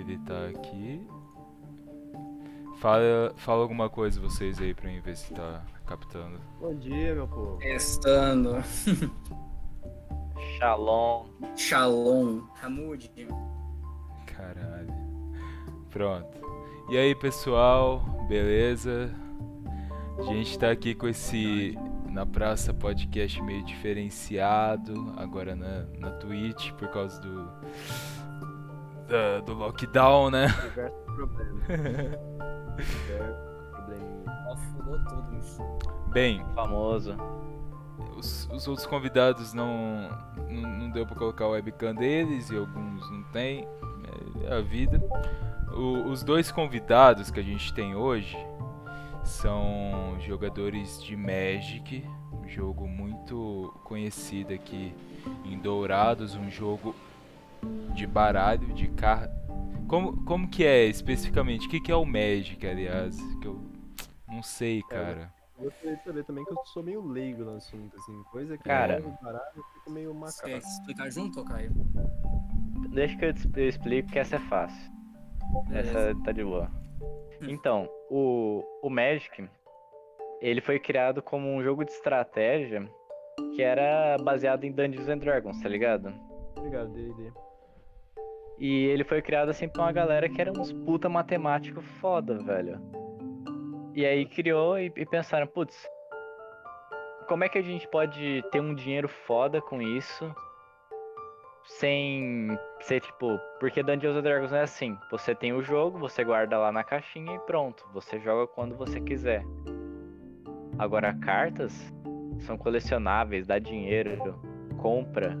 Habilitar aqui. Fala, fala alguma coisa vocês aí pra mim ver se tá captando. Bom dia, meu povo. Testando. Shalom. Shalom. Hamud. Caralho. Pronto. E aí, pessoal, beleza? A gente tá aqui com esse na praça podcast meio diferenciado, agora na, na Twitch por causa do da- do lockdown, né? Diversos problemas. Diversos probleminhas. Ó, fudou tudo isso. Bem, Famoso. os, os outros convidados não, não não deu pra colocar o webcam deles e alguns não tem, é a vida. O- os dois convidados que a gente tem hoje são jogadores de Magic, um jogo muito conhecido aqui em Dourados, um jogo de baralho, de carta. Como, como que é especificamente? O que, que é o Magic, aliás? Que eu não sei, cara. Eu gostaria de saber também que eu sou meio leigo no assunto, assim. Coisa que Cara. eu baralho, eu fico meio Você quer explicar junto, Caio? Deixa que eu te- eu explico que essa é fácil. Essa tá de boa. Então, o, o Magic, ele foi criado como um jogo de estratégia que era baseado em Dungeons and Dragons, tá ligado? Obrigado, D&D. E ele foi criado assim pra uma galera que era uns puta matemático foda, velho. E aí criou e, e pensaram, putz, como é que a gente pode ter um dinheiro foda com isso sem ser tipo. Porque Dungeons and Dragons não é assim. Você tem o jogo, você guarda lá na caixinha e pronto. Você joga quando você quiser. Agora, cartas são colecionáveis, dá dinheiro, compra,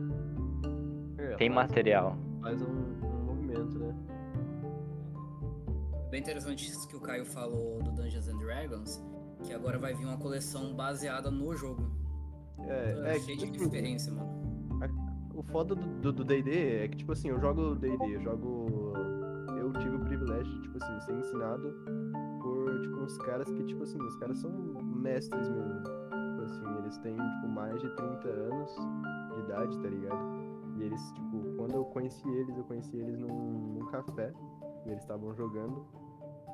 É, tem material. Faz um, Bem interessante isso que o Caio falou do Dungeons and Dragons, que agora vai vir uma coleção baseada no jogo. É, é cheio que, de tipo, referência, mano. o foda do- D&D é que, tipo assim, eu jogo D&D, eu jogo... Eu tive o privilégio de, tipo assim, ser ensinado por, tipo, uns caras que, tipo assim, os caras são mestres mesmo. Tipo assim, eles têm, tipo, mais de 30 anos de idade, tá ligado? E eles, tipo, quando eu conheci eles, eu conheci eles num, num café, e eles estavam jogando.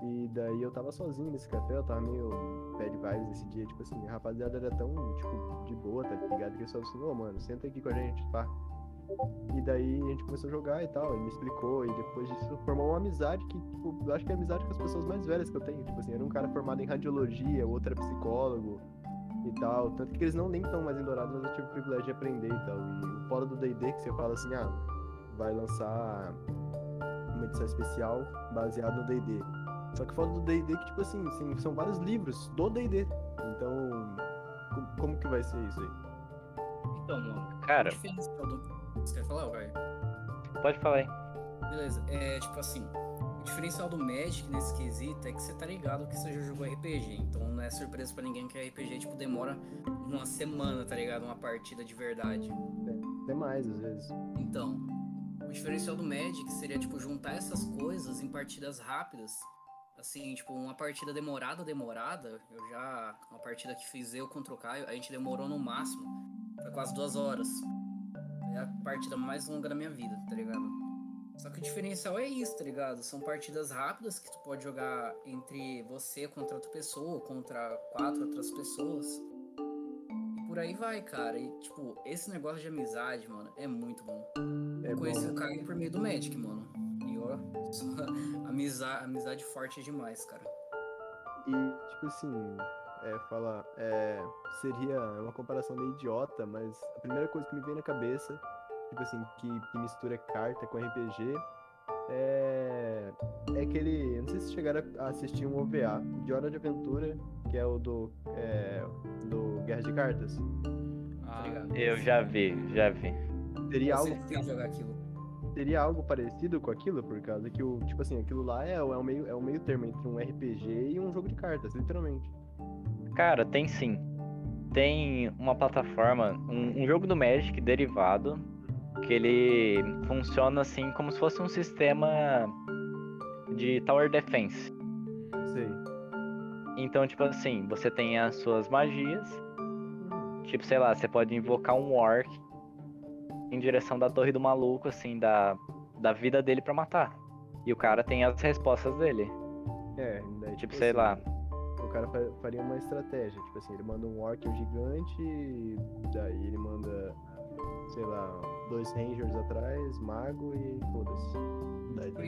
E daí eu tava sozinho nesse café, eu tava meio bad vibes esse dia, tipo assim, a rapaziada era tão, tipo, de boa, tá ligado? Que eles falaram assim, ô mano, senta aqui com a gente, pá. E daí a gente começou a jogar e tal, ele me explicou, e depois disso formou uma amizade que, tipo, eu acho que é amizade com as pessoas mais velhas que eu tenho. Tipo assim, era um cara formado em radiologia, outro era psicólogo e tal. Tanto que eles não nem estão mais em Dourados, mas eu tive o privilégio de aprender e tal. E o fora do DD que você fala assim, ah, vai lançar uma edição especial baseada no DD. Só que fora do D&D que, tipo assim, sim, são vários livros do D&D. Então, co- como que vai ser isso aí? Então, mano, Cara, o diferencial do... Você quer falar, Caio? pode falar aí. Beleza, é tipo assim, o diferencial do Magic nesse quesito é que você tá ligado que você já jogou RPG, então não é surpresa pra ninguém que RPG, tipo, demora uma semana, tá ligado? Uma partida de verdade. Até mais, às vezes. Então, o diferencial do Magic seria, tipo, juntar essas coisas em partidas rápidas. Assim, tipo, uma partida demorada, demorada. Eu já. Uma partida que fiz eu contra o Caio, a gente demorou no máximo. Foi quase duas horas. É a partida mais longa da minha vida, tá ligado? Só que o diferencial é isso, tá ligado? São partidas rápidas que tu pode jogar entre você contra outra pessoa, contra quatro outras pessoas. E por aí vai, cara. E, tipo, esse negócio de amizade, mano, é muito bom. É Eu conheci bom. o Caio por meio do Magic, mano. Amizade, amizade forte demais, cara. E, tipo assim, é, falar, é, seria uma comparação meio idiota, mas a primeira coisa que me vem na cabeça, tipo assim, que, que mistura carta com RPG, é, é aquele, eu não sei se chegaram a assistir um OVA de Hora de Aventura, que é o do, é, do Guerra de Cartas. Ah, ligado? Eu já vi, já vi. Teria Eu algo quis jogar aquilo. Teria algo parecido com aquilo, por causa que o, tipo assim, aquilo lá é, o- é, um meio, é um meio termo entre um RPG e um jogo de cartas, literalmente. Cara, tem sim. Tem uma plataforma, um, um jogo do Magic derivado, que ele funciona assim como se fosse um sistema de Tower Defense. Sei. Então, tipo assim, você tem as suas magias. Tipo, sei lá, você pode invocar um orc em direção da torre do maluco, assim, da, da vida dele pra matar. E o cara tem as respostas dele. É, daí, Tipo, sei lá. O cara fa- faria uma estratégia, tipo assim, ele manda um orc gigante, e daí ele manda, sei lá, dois rangers atrás, mago e foda-se.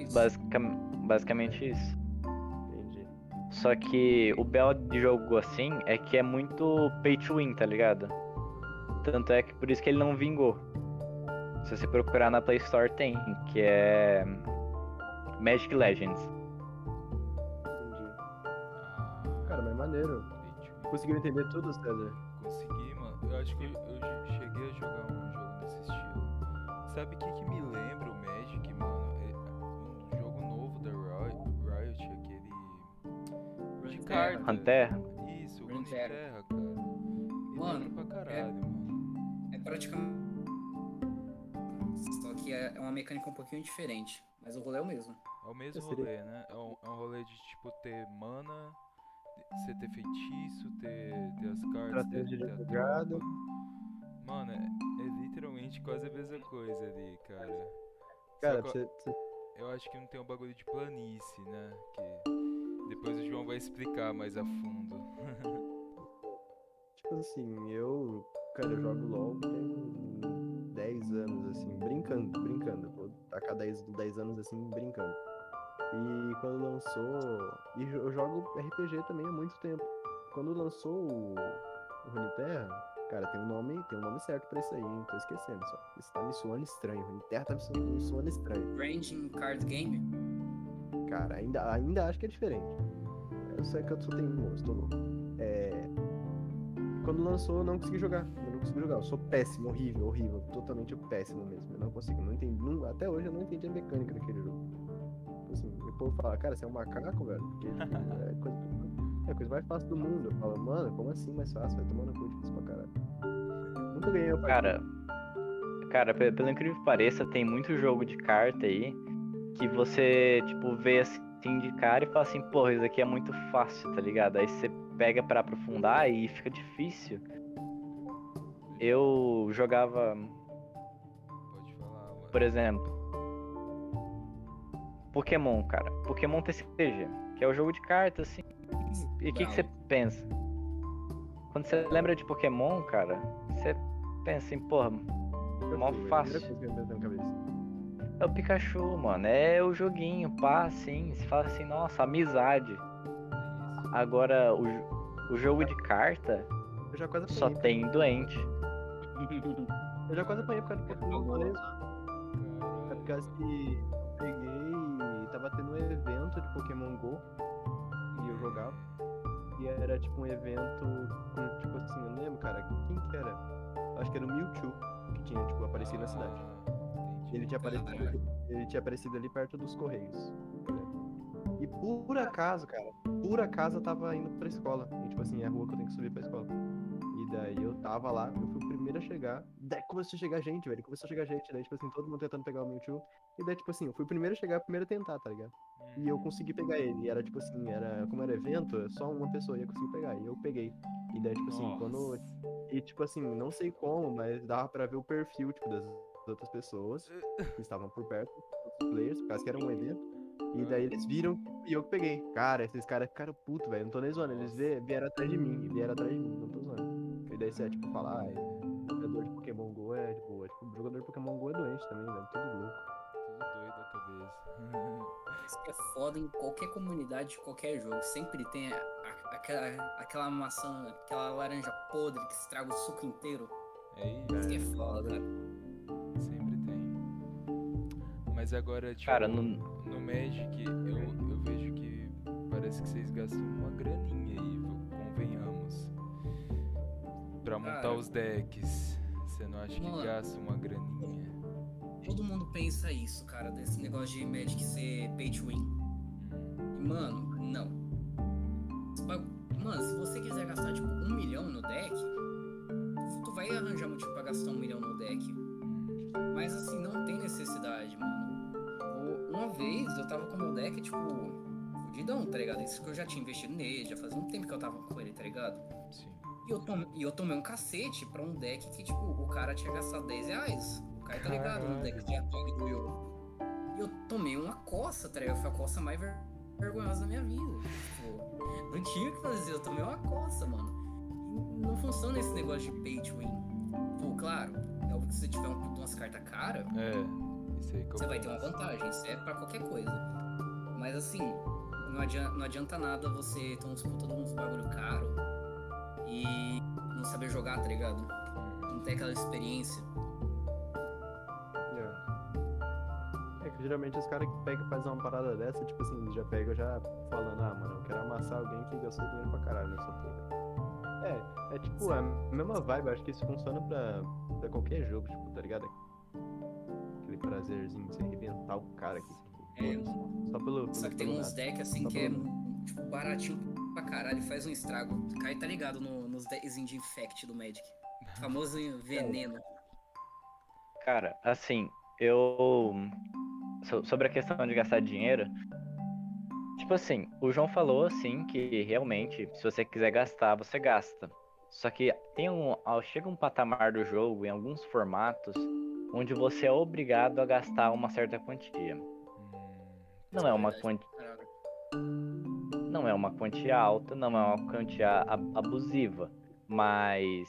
Isso. Basica- basicamente isso. entendi. Só que o belo de jogo assim é que é muito pay to win, tá ligado? Tanto é que por isso que ele não vingou. Se você procurar na Play Store tem, que é Magic Legends. Entendi. ah, Cara, mas maneiro. Conseguiu entender tudo, César? Consegui, mano. Eu acho que eu, eu che- cheguei a jogar um jogo nesse estilo. Sabe o que, que me lembra o Magic, mano? É um jogo novo da Riot, aquele. De carta. Runeterra? Isso, o. Runeterra, cara. Me Mano, pra caralho, mano. É praticamente. Que é é uma mecânica um pouquinho diferente. Mas o rolê é o mesmo. É o mesmo Seria- rolê, né? É um, é um rolê de tipo ter mana, você ter feitiço, ter, ter as cartas, ter, ter a jogada. tropa. Mano, é, é literalmente quase a mesma coisa ali, cara. Só Cara, que pra eu- você, você- eu acho que não tem um bagulho de planície, né? Que depois o João vai explicar mais a fundo. tipo assim, eu, cara, eu jogo LOL tem 10 anos, assim, brincando, brincando. Vou tacar 10, 10 anos, assim, brincando. E quando lançou. E eu jogo RPG também há muito tempo. Quando lançou o, o Runeterra, Cara, tem um nome, tem um nome certo pra isso aí, hein? Tô esquecendo só. Isso tá me soando estranho. O Terra tá me soando, me soando estranho. Ranging Card Game? Cara, ainda, ainda acho que é diferente. Eu sei que eu só tenho um, estou louco. É... Quando lançou, eu não consegui jogar. Eu não consegui jogar. Eu sou péssimo, horrível, horrível. Totalmente péssimo mesmo. Eu não consigo, não entendi. não- até hoje eu não entendi a mecânica daquele jogo. Tipo Assim, o povo fala, cara, você é um macaco, velho? Porque tipo, é, a coisa, é coisa mais fácil do mundo. Eu falo, mano, como assim mais fácil? Vai tomando cu difícil pra caralho. Nunca ganhei partida. Cara, cara, pe- pelo incrível que pareça, tem muito jogo de carta aí que você, tipo, vê assim de cara e fala assim, porra, isso aqui é muito fácil, tá ligado? Aí você pega pra aprofundar e fica difícil. Eu jogava, Pode falar, mano. por exemplo, Pokémon, cara. Pokémon TCG, que é o jogo de cartas, assim. E o que, que você pensa? Quando você lembra de Pokémon, cara, você pensa assim, porra, mó fácil. É o Pikachu, mano. É o joguinho, pá, assim. Você fala assim, nossa, amizade. Agora, o, o jogo de carta Eu já quase só tem doente. Eu já quase apanhei por causa do Pokémon Agora. mesmo. É por causa que eu peguei e tava tendo um evento de Pokémon GO e eu jogava. E era tipo um evento com, tipo assim, eu não lembro, cara, quem que era? Acho que era o Mewtwo que tinha, tipo, aparecido na cidade. Ah, entendi. Ele tinha aparecido, ele tinha aparecido ali perto dos Correios. E por acaso, cara, por acaso eu tava indo pra escola. E tipo assim, é a rua que eu tenho que subir pra escola. E daí eu tava lá, eu fui o primeiro a chegar. Daí começou a chegar gente, velho. Começou a chegar gente. Daí, tipo assim, todo mundo tentando pegar o Mewtwo. E daí, tipo assim, eu fui o primeiro a chegar, o primeiro a tentar, tá ligado? E eu consegui pegar ele. E era tipo assim, era. Como era evento, só uma pessoa ia conseguir pegar. E eu peguei. E daí, tipo assim, quando. Nossa. E tipo assim, não sei como, mas dava pra ver o perfil, tipo, das outras pessoas que estavam por perto, os players, por causa que era um evento. E daí eles viram e eu peguei. Cara, esses caras ficaram putos, velho. Não tô nem zoando. Eles vie- vieram atrás de mim. e Vieram atrás de mim, não tô zoando. E daí você é tipo falar, ah, jogador de Pokémon GO é de boa. Tipo, jogador de Pokémon GO é doente também, velho. Tudo louco. Tudo doido da cabeça. Isso que é foda em qualquer comunidade de qualquer jogo. Sempre tem a- a- aquela, aquela maçã, aquela laranja podre que estraga o suco inteiro. É Isso que é isso, foda, cara. sempre tem. Mas agora, tipo, Cara, no, no Magic, eu, eu vejo que parece que vocês gastam uma graninha aí. Pra montar Cara. os decks. Você não acha que Mano. gasta uma graninha? Todo mundo pensa isso, cara, desse negócio de Magic ser pay to win. E, mano, não. Mano, se você quiser gastar, tipo, um milhão no deck, tu- vai arranjar motivo pra gastar um milhão no deck. Mas, assim, não tem necessidade, mano. Uma vez eu tava com o meu deck, tipo, fudidão, tá ligado? Isso que eu já tinha investido nele, já fazia um tempo que eu tava com ele, tá ligado? Sim. E eu, e eu tomei um cacete pra um deck que, tipo, o cara tinha gastado 10 reais. O cara tá ligado no deck de ataque do Yo. E eu tomei uma coça, tá ligado? Foi a coça mais ver- vergonhosa da minha vida. Tipo, não tinha o que fazer, eu tomei uma coça, mano. E não funciona esse negócio de pay to win. Pô, claro, é óbvio que se você tiver um, umas cartas caras, É, você vai ter uma vantagem, isso é pra qualquer coisa. Mas assim, não adianta, não adianta nada você uns puta de uns bagulho caro e não saber jogar, tá ligado? Não ter aquela experiência. É. É que geralmente os caras que pegam e fazem uma parada dessa, tipo assim, já pegam já falando, ah, mano, eu quero amassar alguém que gastou dinheiro pra caralho nessa porra. É, é tipo, a mesma vibe, acho que isso funciona pra, pra qualquer jogo, tipo, tá ligado? Aquele prazerzinho de você arrebentar o cara aqui. É, Só pelo. Só que tem uns decks assim Só que é tipo, baratinho pra caralho, faz um estrago. Cai, tá ligado no- nos deckzinhos de Infect do Magic. O famoso veneno. cara, assim, eu. so- Sobre a questão de gastar dinheiro. Tipo assim, o João falou assim que realmente, se você quiser gastar, você gasta. Só que tem um, ao- chega um patamar do jogo, em alguns formatos, onde você é obrigado a gastar uma certa quantia. Não é uma quantia. não é uma quantia alta, não é uma quantia ab- abusiva, mas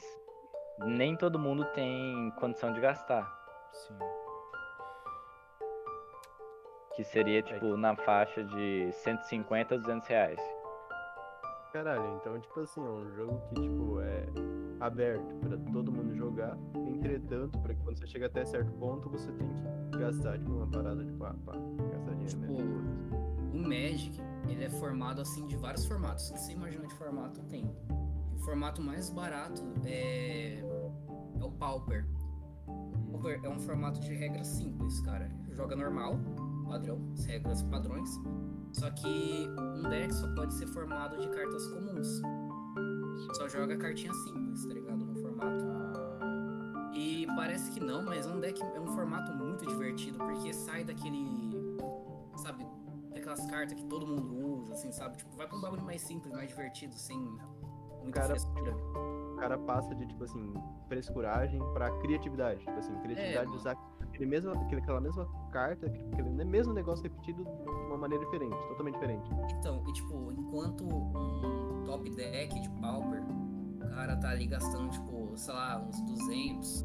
nem todo mundo tem condição de gastar, sim. que seria tipo na faixa de 150 a 200 reais. Caralho, então, tipo assim, é um jogo que, tipo, é. aberto pra todo mundo jogar. Entretanto, pra que quando você chega até certo ponto, você tem que gastar tipo, uma parada de pá, pá, gastar dinheiro Tipo, mesmo. O Magic, ele é formado assim de vários formatos. O que você imagina de formato tem. O formato mais barato é, é o Pauper. O Pauper é um formato de regras simples, cara. Joga normal, padrão, as regras padrões. Só que um deck só pode ser formado de cartas comuns. Só joga cartinha simples, tá ligado? No formato. Parece que não, mas é um deck é um formato muito divertido, porque sai daquele. Sabe, daquelas cartas que todo mundo usa, assim, sabe? Tipo, vai pra um bagulho mais simples, mais divertido, sem muita Cara, frescura. O cara passa de, tipo assim, frescuragem pra criatividade. Tipo assim, criatividade É, de usar aquele mesmo, aquele, aquela mesma carta, aquele mesmo negócio repetido de uma maneira diferente, totalmente diferente. Então, e tipo, enquanto um top deck de Pauper, o cara tá ali gastando, tipo, sei lá, uns 200,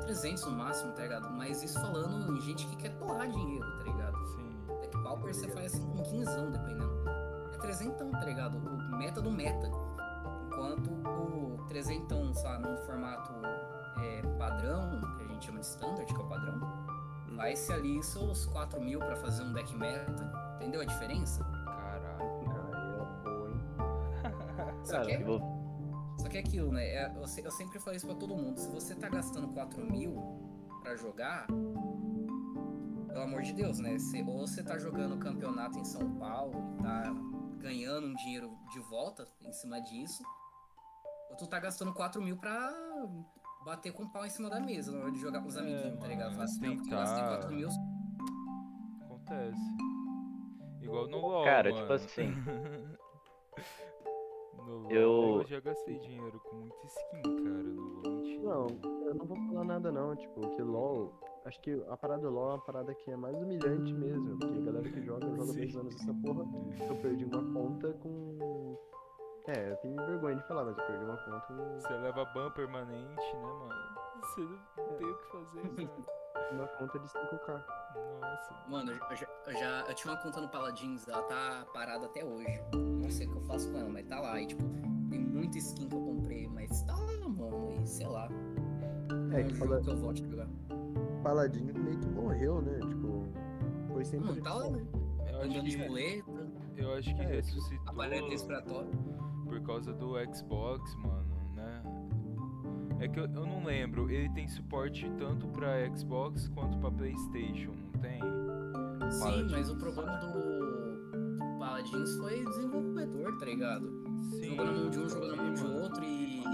300 no máximo, tá ligado? Mas isso falando em gente que quer torrar dinheiro, tá ligado? Sim. Deck Pauper você faz assim com 15, dependendo. É 300, tá ligado? O meta do meta. Enquanto o 300, sei lá, num formato é, padrão, que a gente chama de standard, que é o padrão, vai-se ali seus 4 mil pra fazer um deck meta. Entendeu a diferença? Caralho. Aí é boa, hein? Só que, é, Eu vou- só que é aquilo, né? É, eu, eu sempre falo isso pra todo mundo. Se você tá gastando 4 mil pra jogar, pelo amor de Deus, né? Você- ou você tá jogando campeonato em São Paulo e tá ganhando um dinheiro de volta em cima disso, ou tu tá gastando 4 mil pra bater com o pau em cima da mesa na hora de jogar com os É, amiguinhos, tá ligado? Fala assim, eu gastei tentar- 4 mil, Acontece. Igual no LoL, Cara, mano. tipo assim. no LoL eu- eu já gastei dinheiro com muita skin, cara. Não vou mentir. Não, eu não vou falar nada não, tipo, que LOL. Acho que a parada do LOL é uma parada que é mais humilhante mesmo, porque a galera que joga, joga dois anos essa porra. Eu perdi uma conta com. É, eu tenho vergonha de falar, mas eu perdi uma conta com Você leva ban permanente, né, mano? Você não tem o que fazer, cara. Uma conta de 5k. Nossa. Mano, eu já, eu já eu tinha uma conta no Paladins, ela tá parada até hoje. Não sei o que eu faço com ela, mas tá lá. E tipo, tem muita skin que eu comprei, mas tá lá, mano. E sei lá. É, é um que fala, que eu volto a jogar. Paladino meio que morreu, né? Tipo, foi sempre. Mano, tá lá, né? Eu acho Andando de que, muleta, eu acho que É, ressuscitou aparelho respiratório. por causa do Xbox, mano? É que eu, eu não lembro, ele tem suporte tanto pra Xbox quanto pra Playstation, não tem? Sim, Paladins. mas o problema do, Paladins foi desenvolvedor, tá ligado? Sim. Na mão de um, na mão de outro e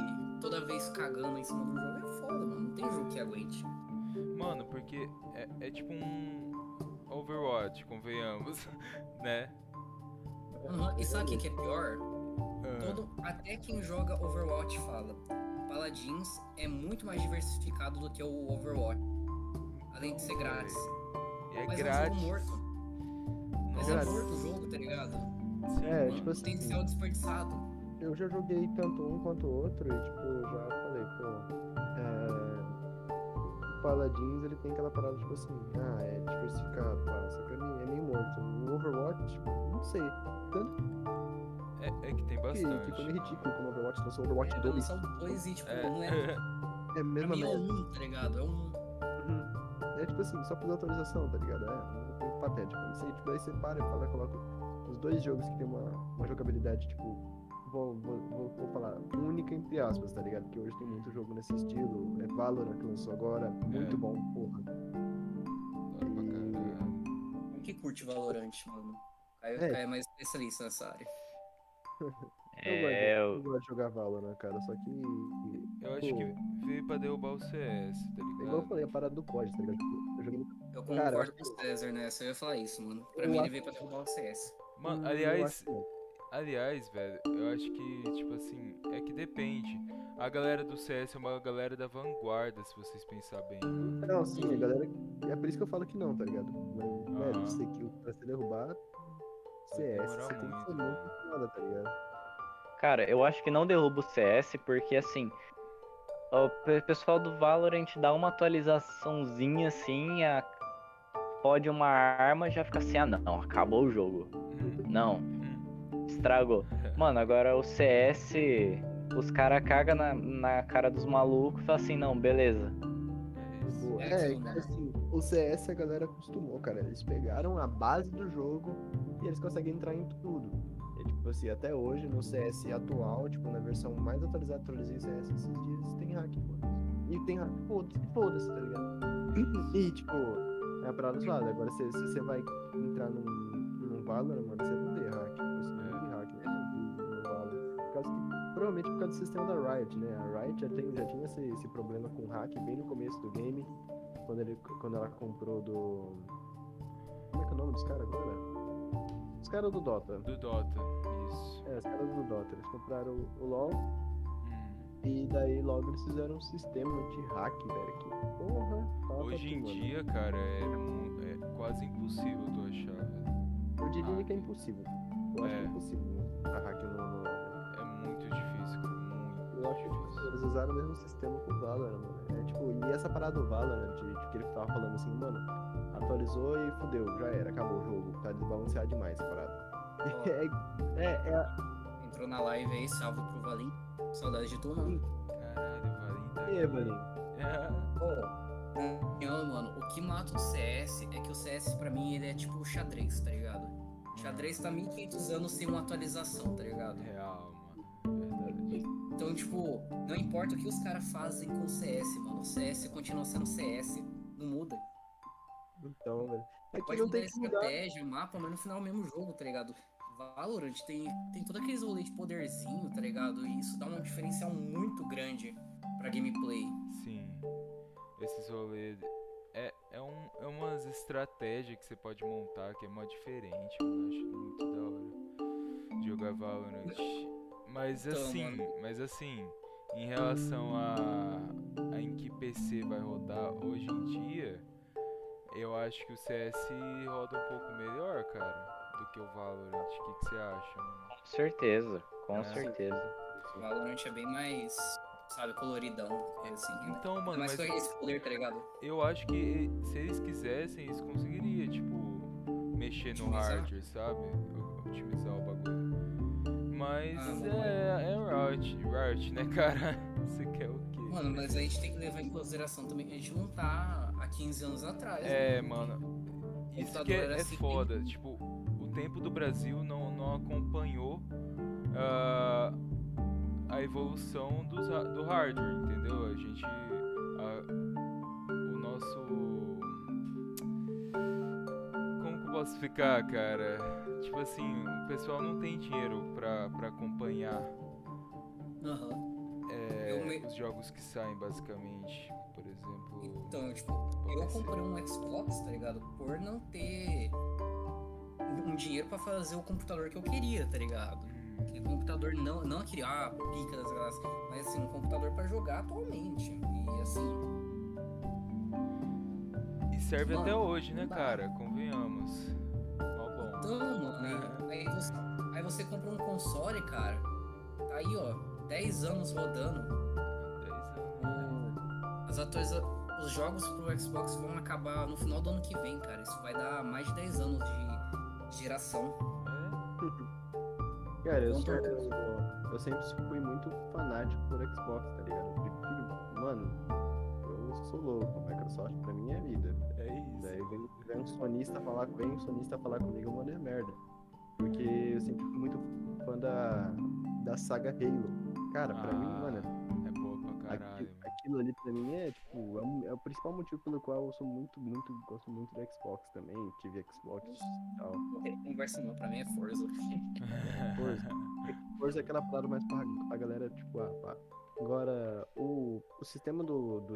toda vez cagando em cima do jogo é foda, mano. Não tem jogo que aguente. Mano, porque é, é tipo um Overwatch, convenhamos, né? Uhum, E sabe o que é pior? Ah, Todo, até quem joga Overwatch fala. Paladins é muito mais diversificado do que o Overwatch. Além de ser grátis. é Mas é um grátis. jogo morto. Mas é Grátis. morto o jogo, tá ligado? sim, É, mano. tipo assim, Potencial desperdiçado. eu já joguei tanto um quanto o outro e, tipo, já falei, pô. É... O Paladins, ele tem aquela parada, tipo assim, ah, é diversificado, pá, só que é meio, é meio morto. O Overwatch, tipo, não sei. Tanto É, é que tem que bastante. ficou meio ridículo como o Overwatch lançou o Overwatch É, 2. lançar o 2 e, tipo, É, não é. É mim é merda. um, tá ligado? É um. Uhum. É tipo assim, só fazer atualização, tá ligado? É um patético. Isso aí, tipo, daí você para e fala, coloca os dois jogos que tem uma, uma jogabilidade, tipo, vou, vou, vou, vou falar, única entre aspas, tá ligado? Porque hoje tem muito jogo nesse estilo. É Valorant que lançou agora, muito É. bom, porra. Da hora pra caralho. Quem que curte Valorant, mano? Aí É. vai ficar mais especialista nessa área. É, eu, gosto, eu gosto de jogar Valorant, cara, só que. Eu acho pô, que veio pra derrubar o CS, tá É igual eu ligado? falei, a parada do COD, tá ligado? Eu joguei Eu concordo com o César nessa. Eu ia falar isso, mano. Pra mim, ele veio pra derrubar o CS. Mano, Hum, aliás, aliás, velho, eu acho que, tipo assim, é que depende. A galera do CS é uma galera da vanguarda, se vocês pensar bem. Não, sim, a galera. É por isso que eu falo que não, tá ligado? Mas, velho, Aham. você que pra se derrubar CS, você tem que ser muito, foda, tá ligado? Cara, eu acho que não derruba o CS porque assim. O pe- pessoal do Valorant dá uma atualizaçãozinha assim, a... pode uma arma já fica assim, ah não, acabou o jogo. Hum, Não, hum. estragou. Mano, agora o CS os caras cagam na, na cara dos malucos e falam assim, não, beleza. É É, é, tipo, né? assim, o CS a galera acostumou, cara. Eles pegaram a base do jogo e eles conseguem entrar em tudo. É, tipo assim, até hoje no CS atual, tipo, na versão mais atualizada, atualizei CS esses dias, tem hack, mano. E tem hack, foda-se, foda-se, tá ligado? E, tipo, é a parada zoada. Agora, se, se você vai entrar num, num Valorant, mano, você não vê hack. Tipo assim, não vê hack né, no Valorant. Por causa que, provavelmente por causa do sistema da Riot, né? A Riot já, tem, já tinha esse, esse problema com hack bem no começo do game, quando, ele, quando ela comprou do... Como é que é o nome dos caras agora? Os caras do Dota. Do Dota, isso. É, os caras do Dota. Eles compraram o, o LoL Hum. e daí logo eles fizeram um sistema de hack, velho. Que porra. Hoje em mano. dia, cara, é, é quase impossível tu achar, velho. Eu diria hack. que é impossível. Eu acho É. que é impossível a hack no, LoL. É muito difícil, cara. Muito Eu acho difícil. Eles usaram o mesmo sistema com o Valorant, mano. É tipo, e essa parada do Valorant, de, de que ele tava falando assim, mano, atualizou e fudeu, já era, acabou o jogo, tá desbalanceado demais essa parada. Ó, É, é, é, entrou na live aí, salve pro Valim. Saudade de tu, mano. Caralho, o Valim tá é, aqui. Valinho. É. Pô, não, mano, o que mata o CS é que o CS pra mim ele é tipo xadrez, tá ligado? Xadrez tá 1500 anos sem uma atualização, tá ligado? Real. Então, tipo, não importa o que os caras fazem com o CS, mano. O CS continua sendo CS, não muda. Então, velho. É que Pode não mudar a tem mudar. estratégia, o mapa, mas no final é o mesmo jogo, tá ligado? Valorant tem, tem todo aqueles rolês de poderzinho, tá ligado? E isso dá um diferencial muito grande pra gameplay. Sim. Esses rolês. É, é, um, é umas estratégias que você pode montar que é mó diferente. Eu acho muito da hora. de Jogar Valorant. Mas Então, assim, mano. mas assim, em relação a, a em que PC vai rodar hoje em dia, eu acho que o CS roda um pouco melhor, cara, do que o Valorant. O que, que você acha, mano? Com certeza, com É. certeza. O Valorant é bem mais, sabe, coloridão, assim. né? Então, mano, mas mas com esse poder, tá ligado? eu acho que se eles quisessem, eles conseguiriam, tipo, mexer no Otimizar? hardware, sabe? Otimizar o bagulho. Mas Ah, é, é Riot, Riot, né, cara? Você quer o quê? Mano, mas a gente tem que levar em consideração também que a gente não tá há 15 anos atrás. É, né? mano. Isso que é, é assim, foda. Tipo, o tempo do Brasil não, não acompanhou ah, a evolução dos, ha- do hardware, entendeu? A gente. a- posso explicar, cara? Tipo assim, o pessoal não tem dinheiro pra, pra acompanhar Aham. é, me- os jogos que saem, basicamente. Por exemplo. Então, tipo, eu comprei um Xbox, tá ligado? Por não ter um dinheiro pra fazer o computador que eu queria, tá ligado? Hum, Que computador não, não aquele, ah, pica das graças, mas assim, um computador pra jogar atualmente. E assim, E serve Mano, até hoje, né, cara? Convenhamos. Mó bom. então, mano, É. aí, você, aí você compra um console, cara, tá aí, ó, 10 anos rodando. 10 anos. As os jogos pro Xbox vão acabar no final do ano que vem, cara. Isso vai dar mais de 10 anos de geração. É, Cara, eu, Então, sou, tô- eu, eu sempre fui muito fanático por Xbox, tá ligado? Eu prefiro, mano, sou louco, Microsoft pra mim é vida. é isso. Daí vem, vem um sonista falar, vem um sonista falar comigo, eu mando é merda. Porque eu sempre fui muito fã da, da saga Halo. Cara, pra mim, Ah, mano, É boa pra caralho. aquilo, aquilo ali pra mim é, tipo, é, um- é o principal motivo pelo qual eu sou muito, muito, gosto muito do Xbox também. Tive Xbox e tal. Não tem conversa não, pra mim é Forza. Forza. Forza é aquela parada mais pra, pra galera, tipo, ah, pá. Agora, o, o sistema do, do.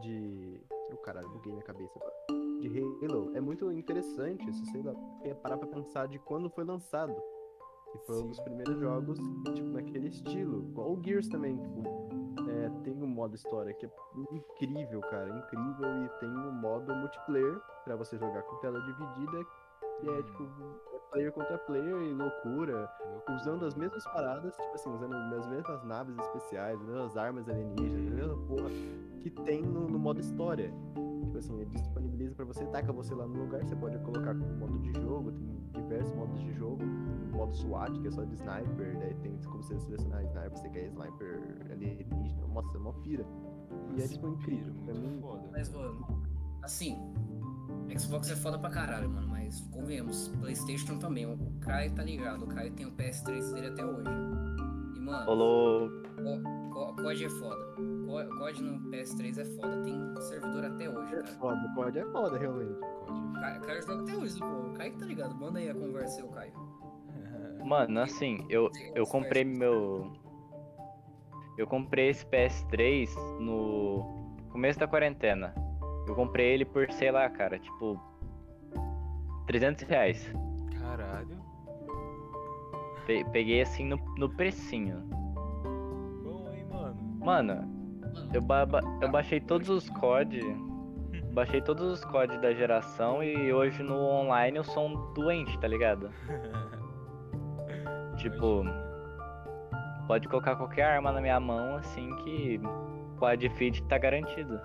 De. O caralho, buguei minha cabeça agora. De Halo é muito interessante, se você lá- parar pra pensar de quando foi lançado. E foi um dos Sim. primeiros jogos, tipo, naquele estilo. Igual o Gears também, tipo. é, tem um modo história que é incrível, cara, incrível. E tem um modo multiplayer pra você jogar com tela dividida. Que é, tipo, é player contra player e loucura, usando as mesmas paradas, tipo assim, usando as mesmas naves especiais, as mesmas armas alienígenas, a mesma porra que tem no, no modo história. Tipo assim, ele disponibiliza pra você, taca você lá no lugar, você pode colocar como modo de jogo, tem diversos modos de jogo, o modo SWAT, que é só de sniper, daí tem como você selecionar sniper, você quer sniper alienígena, nossa, é uma pira. E é tipo incrível, pra muito mim. foda. Mas, mano, assim, Xbox é foda pra caralho, mano, mas convenhamos, Playstation também. O Caio tá ligado, o Caio tem o PS3 dele até hoje. E, mano, Co- COD é foda. Co- COD no PS3 é foda, tem servidor até hoje, É cara. foda, o COD é foda, realmente. Caio, Caio joga até hoje, pô. O Caio tá ligado, manda aí a conversa aí, o Caio. Mano, assim, eu, eu comprei meu. Eu comprei esse PS3 no começo da quarentena. Eu comprei ele por, sei lá, cara, tipo. 300 reais. Caralho. Pe- peguei assim no, no precinho. Bom, hein, mano. Mano, eu, ba ba- eu baixei todos os COD. Baixei todos os COD da geração e hoje no online eu sou um doente, tá ligado? Tipo, pode colocar qualquer arma na minha mão assim que o ad feed tá garantido.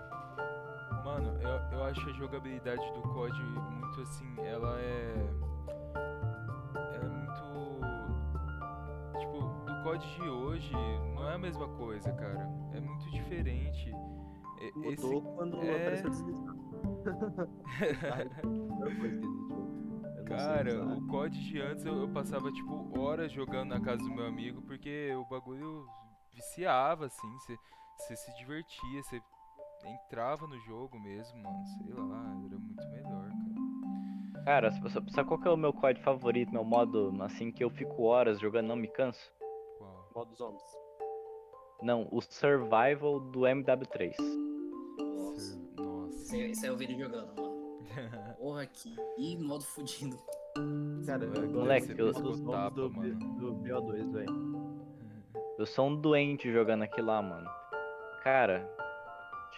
Mano, eu, eu acho a jogabilidade do COD muito assim, ela é. Ela é muito. Tipo, do COD de hoje não é a mesma coisa, cara. É muito diferente. E- Mudou Esse. quando é- apareceu Cara, o COD de antes eu, eu passava tipo horas jogando na casa do meu amigo porque o bagulho viciava assim, você se divertia, você entrava no jogo mesmo, mano, sei lá, era muito melhor, cara. Cara, sa- sa- sabe qual que é o meu COD favorito, meu modo assim que eu fico horas jogando não me canso? Qual? Modo zombies. Não, o Survival do MW3. nossa. Nossa. Esse, esse aí eu vi ele jogando, mano. Porra, que Ih, modo fudido. Cara, eu moleque, eu- tapa, do, mano. do BO2, velho. Eu sou um doente jogando aquilo lá, mano. Cara,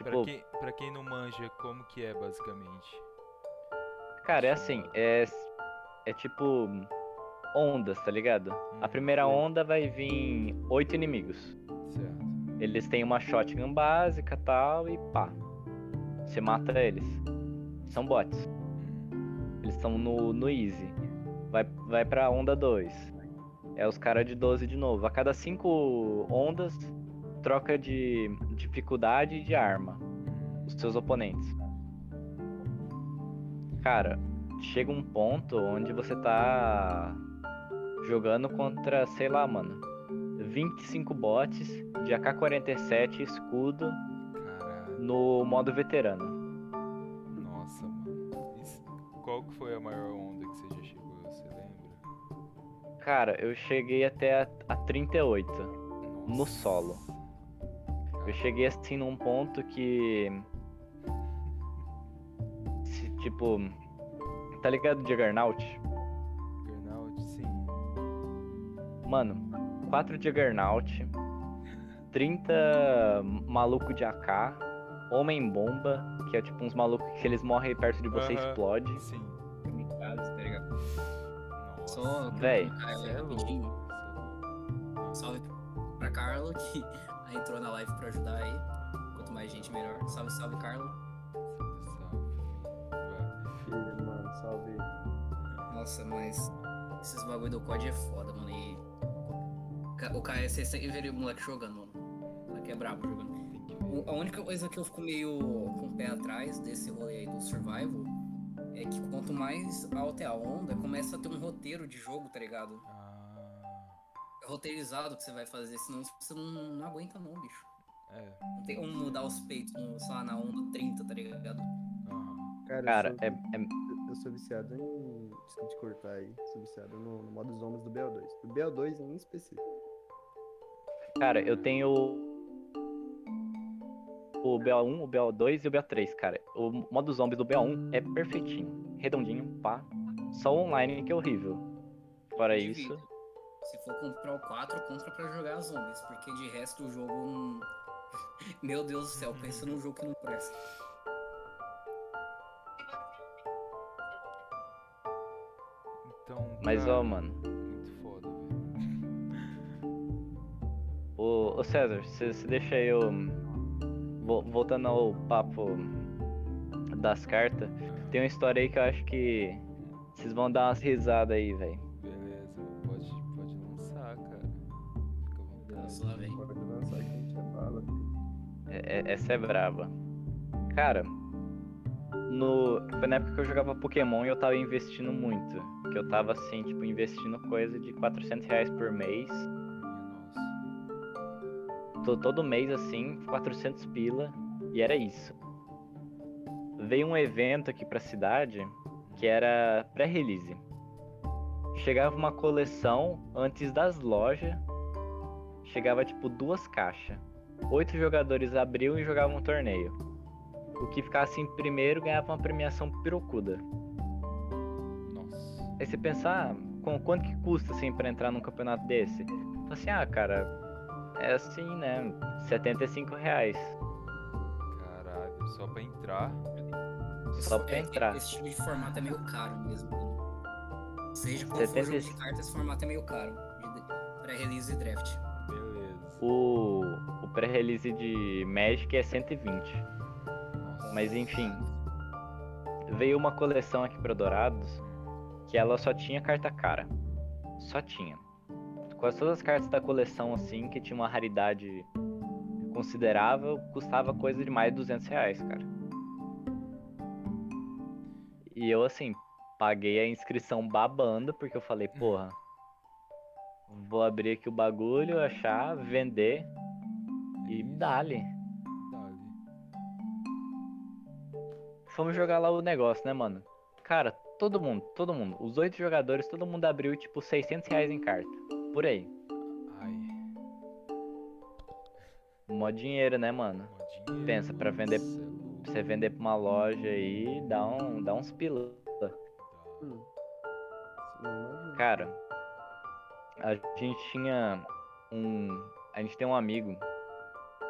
Pra tipo, quem, pra quem não manja, como que é basicamente? cara, é assim, é é tipo ondas, tá ligado? A Hum, primeira sim. onda vai vir oito inimigos. Certo. Eles têm uma shotgun básica tal e pá. Você mata eles. São bots. Hum, Eles estão no, no easy. Vai, vai pra onda 2. É os caras de 12 de novo. A cada 5 ondas, troca de dificuldade e de arma. Os seus oponentes. Cara, chega um ponto onde você tá jogando contra, sei lá, mano, 25 bots de AK-47 escudo Caralho. no modo veterano. Nossa, mano. Isso- Qual que foi a maior onda que você já chegou, você lembra? Cara, eu cheguei até a, a 38 no Nossa. solo. Eu cheguei assim num ponto que. se, tipo. Tá ligado Juggernaut? Burnout, sim. Mano, 4 Juggernaut, 30 maluco de AK, Homem-Bomba, que é tipo uns malucos que eles morrem perto de você e Aham. explode. Sim. Tá ligado? Nossa. Véi. É é louco. Salve pra Carlo, que entrou na live pra ajudar aí. Quanto mais gente, melhor. Salve, salve, Carlo. Salve, salve. Mano, salve. Nossa, mas esses bagulho do COD é foda, mano. E o Caio, você sempre vê o moleque jogando, mano. O moleque é brabo jogando. Ver. A única coisa que eu fico meio com o pé atrás desse rolê aí do Survival é que quanto mais alta é a onda, começa a ter um roteiro de jogo, tá ligado? Roteirizado que você vai fazer, senão você não, não aguenta não, bicho. é. Não tem como mudar os peitos, no, sei lá, na onda 30, tá ligado? Cara, Cara, eu, sou, é, é- eu sou viciado em. Desculpa te cortar aí. Sou viciado no, no modo zombies do BO2. Do BO2 em específico. Cara, eu tenho o BO1, o BO2 e o BO3, cara. O modo zombies do BO1 é perfeitinho, redondinho, pá. Só o online que é horrível. Fora isso. Se for comprar o 4, compra pra jogar zombies, porque de resto o jogo. não- Meu Deus do céu, pensa num jogo que não presta. Então Mas ó, mano, Muito foda, velho. ô, ô César, você deixa eu. vo- Voltando ao papo das cartas, tem uma história aí que eu acho que vocês vão dar umas risadas aí, velho. Essa é braba. Cara, no, foi na época que eu jogava Pokémon e eu tava investindo muito. Que eu tava assim, tipo, investindo coisa de 400 reais por mês. To- todo mês assim, 400 pila. E era isso. Veio um evento aqui pra cidade que era pré-release. Chegava uma coleção antes das lojas. Chegava tipo duas caixas. Oito jogadores abriam e jogavam um torneio. O que ficasse em primeiro ganhava uma premiação pirocuda. Nossa. Aí você pensar, com quanto que custa assim pra entrar num campeonato desse? Fala assim, ah, cara, é assim, né? 75 reais. Caralho, só pra entrar. Só pra É, entrar. Esse tipo de formato é meio caro mesmo. mano. Seja qual for o jogo 75. de cartas, esse formato é meio caro. Pré-release e draft. Beleza. O pré-release de Magic é 120. Nossa. Mas enfim, veio uma coleção aqui pra Dourados que ela só tinha carta cara. Só tinha. Quase todas as cartas da coleção, assim, que tinha uma raridade considerável, custava coisa de mais de 200 reais, cara. E eu, assim, paguei a inscrição babando, porque eu falei, porra, vou abrir aqui o bagulho, achar, vender e dali. Dali. Fomos jogar lá o negócio, né, mano? Cara, todo mundo, todo mundo, os oito jogadores, todo mundo abriu, tipo, 600 reais em carta. Por aí. Ai, Mó dinheiro, né, mano? mó dinheiro. Pensa, pra vender- é. Pra você vender pra uma loja aí, dá, um, dá uns pila. Hum. Cara, a gente tinha um. A gente tem um amigo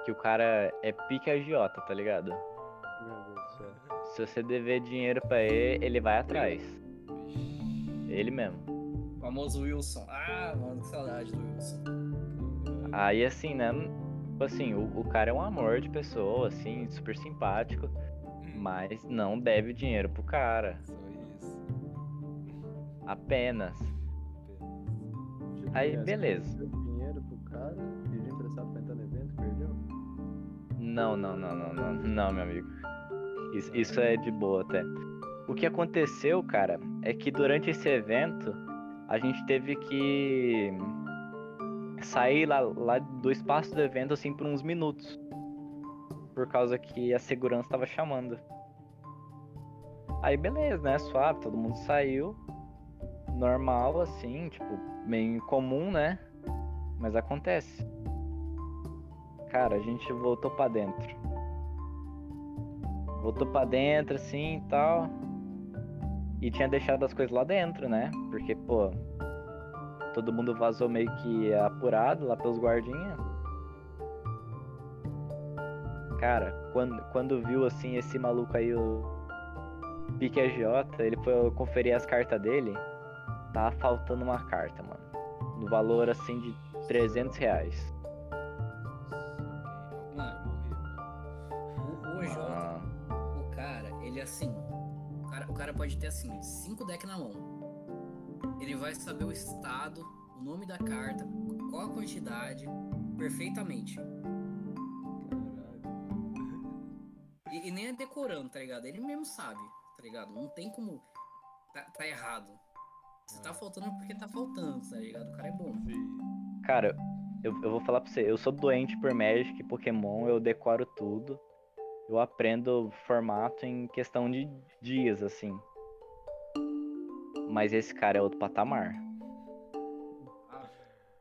que o cara é pique agiota, tá ligado? Meu Deus do céu. Se você dever dinheiro pra ele, ele vai atrás. Ele mesmo. O famoso Wilson. Ah, mano, que saudade do Wilson. Aí assim, né? Tipo assim, o, o cara é um amor de pessoa, assim, super simpático, Hum, mas não deve dinheiro pro cara. Só isso. Apenas. Aí, beleza. Não, não, não, não, não, não, meu amigo. Isso, isso é de boa até. O que aconteceu, cara, é que durante esse evento a gente teve que sair lá, lá do espaço do evento assim por uns minutos. Por causa que a segurança tava chamando. Aí beleza, né? Suave, todo mundo saiu. Normal, assim, tipo, meio comum, né? Mas acontece. Cara, a gente voltou pra dentro. Voltou pra dentro, assim e tal. E tinha deixado as coisas lá dentro, né? Porque, pô, todo mundo vazou meio que apurado lá pelos guardinhas. Cara, quando, quando viu, assim, esse maluco aí, o Pique Agiota, ele foi conferir as cartas dele. Tava faltando uma carta, mano. No valor, assim, de 300 reais. Ele é assim. O cara, o cara pode ter assim, cinco decks na mão. Ele vai saber o estado, o nome da carta, qual a quantidade, perfeitamente. E, e nem é decorando, tá ligado? Ele mesmo sabe, tá ligado? Não tem como. Tá, tá errado. Se tá faltando é porque tá faltando, tá ligado? O cara é bom. Cara, eu, eu vou falar pra você, eu sou doente por Magic Pokémon, eu decoro tudo. Eu aprendo formato em questão de dias, assim. Mas esse cara é outro patamar. Ah,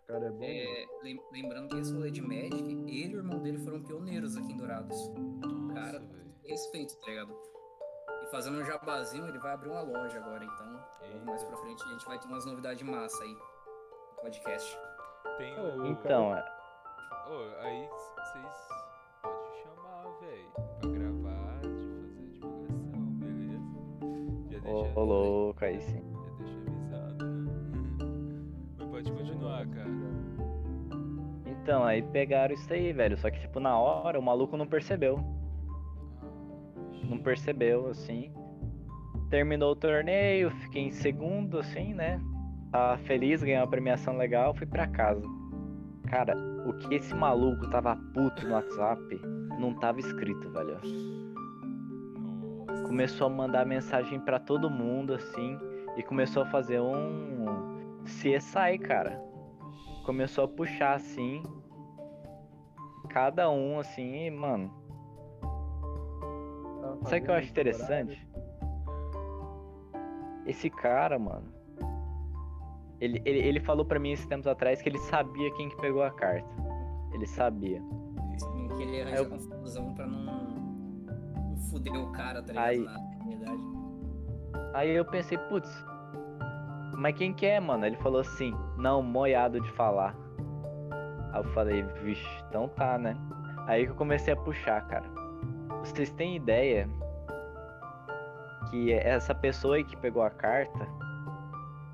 O cara é bom. é, lem- lembrando que esse rolê de Magic, ele e o irmão dele foram pioneiros aqui em Dourados. Nossa, Cara, velho. respeito, tá ligado? E fazendo um jabazinho, ele vai abrir uma loja agora, então. Eita. Mais pra frente a gente vai ter umas novidades massa aí. no Podcast. Tem o. Então, é, Ô, aí vocês deixa. Ô, louco, aí sim. Já deixa avisado, né? Mas pode continuar, cara. Então, aí pegaram isso aí, velho. Só que, tipo, na hora o maluco não percebeu. Não percebeu, assim. Terminou o torneio, fiquei em segundo, assim, né? Tava feliz, ganhei uma premiação legal, fui pra casa. Cara, o que esse maluco tava puto no WhatsApp não tava escrito, velho. Começou a mandar mensagem pra todo mundo, assim, e começou a fazer um CSI, cara. Começou a puxar, assim, cada um, assim, e, mano. Sabe o que eu acho interessante? Esse cara, mano. Ele, ele, ele falou pra mim esses tempos atrás que ele sabia quem que pegou a carta. Ele sabia. Assim, que ele arranja eu- confusão pra não, não fuder o cara, tá ligado? Aí- Na verdade. Aí eu pensei, putz, mas quem que é, mano? Ele falou assim, não, moiado de falar. Aí eu falei, vixe, então tá, né? Aí que eu comecei a puxar, cara. Vocês têm ideia que essa pessoa aí que pegou a carta,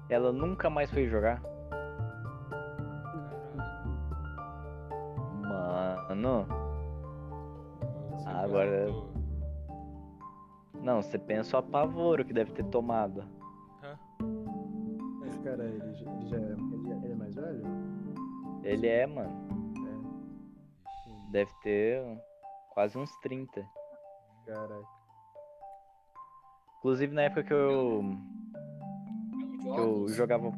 ela nunca mais foi jogar? Mano, não, você pensa o apavoro que deve ter tomado. Hã? Esse cara, ele, já- ele já é, ele, ele é mais velho? Ele é, mano, É. deve ter quase uns 30. Caraca. Inclusive na época que eu, que eu jogava.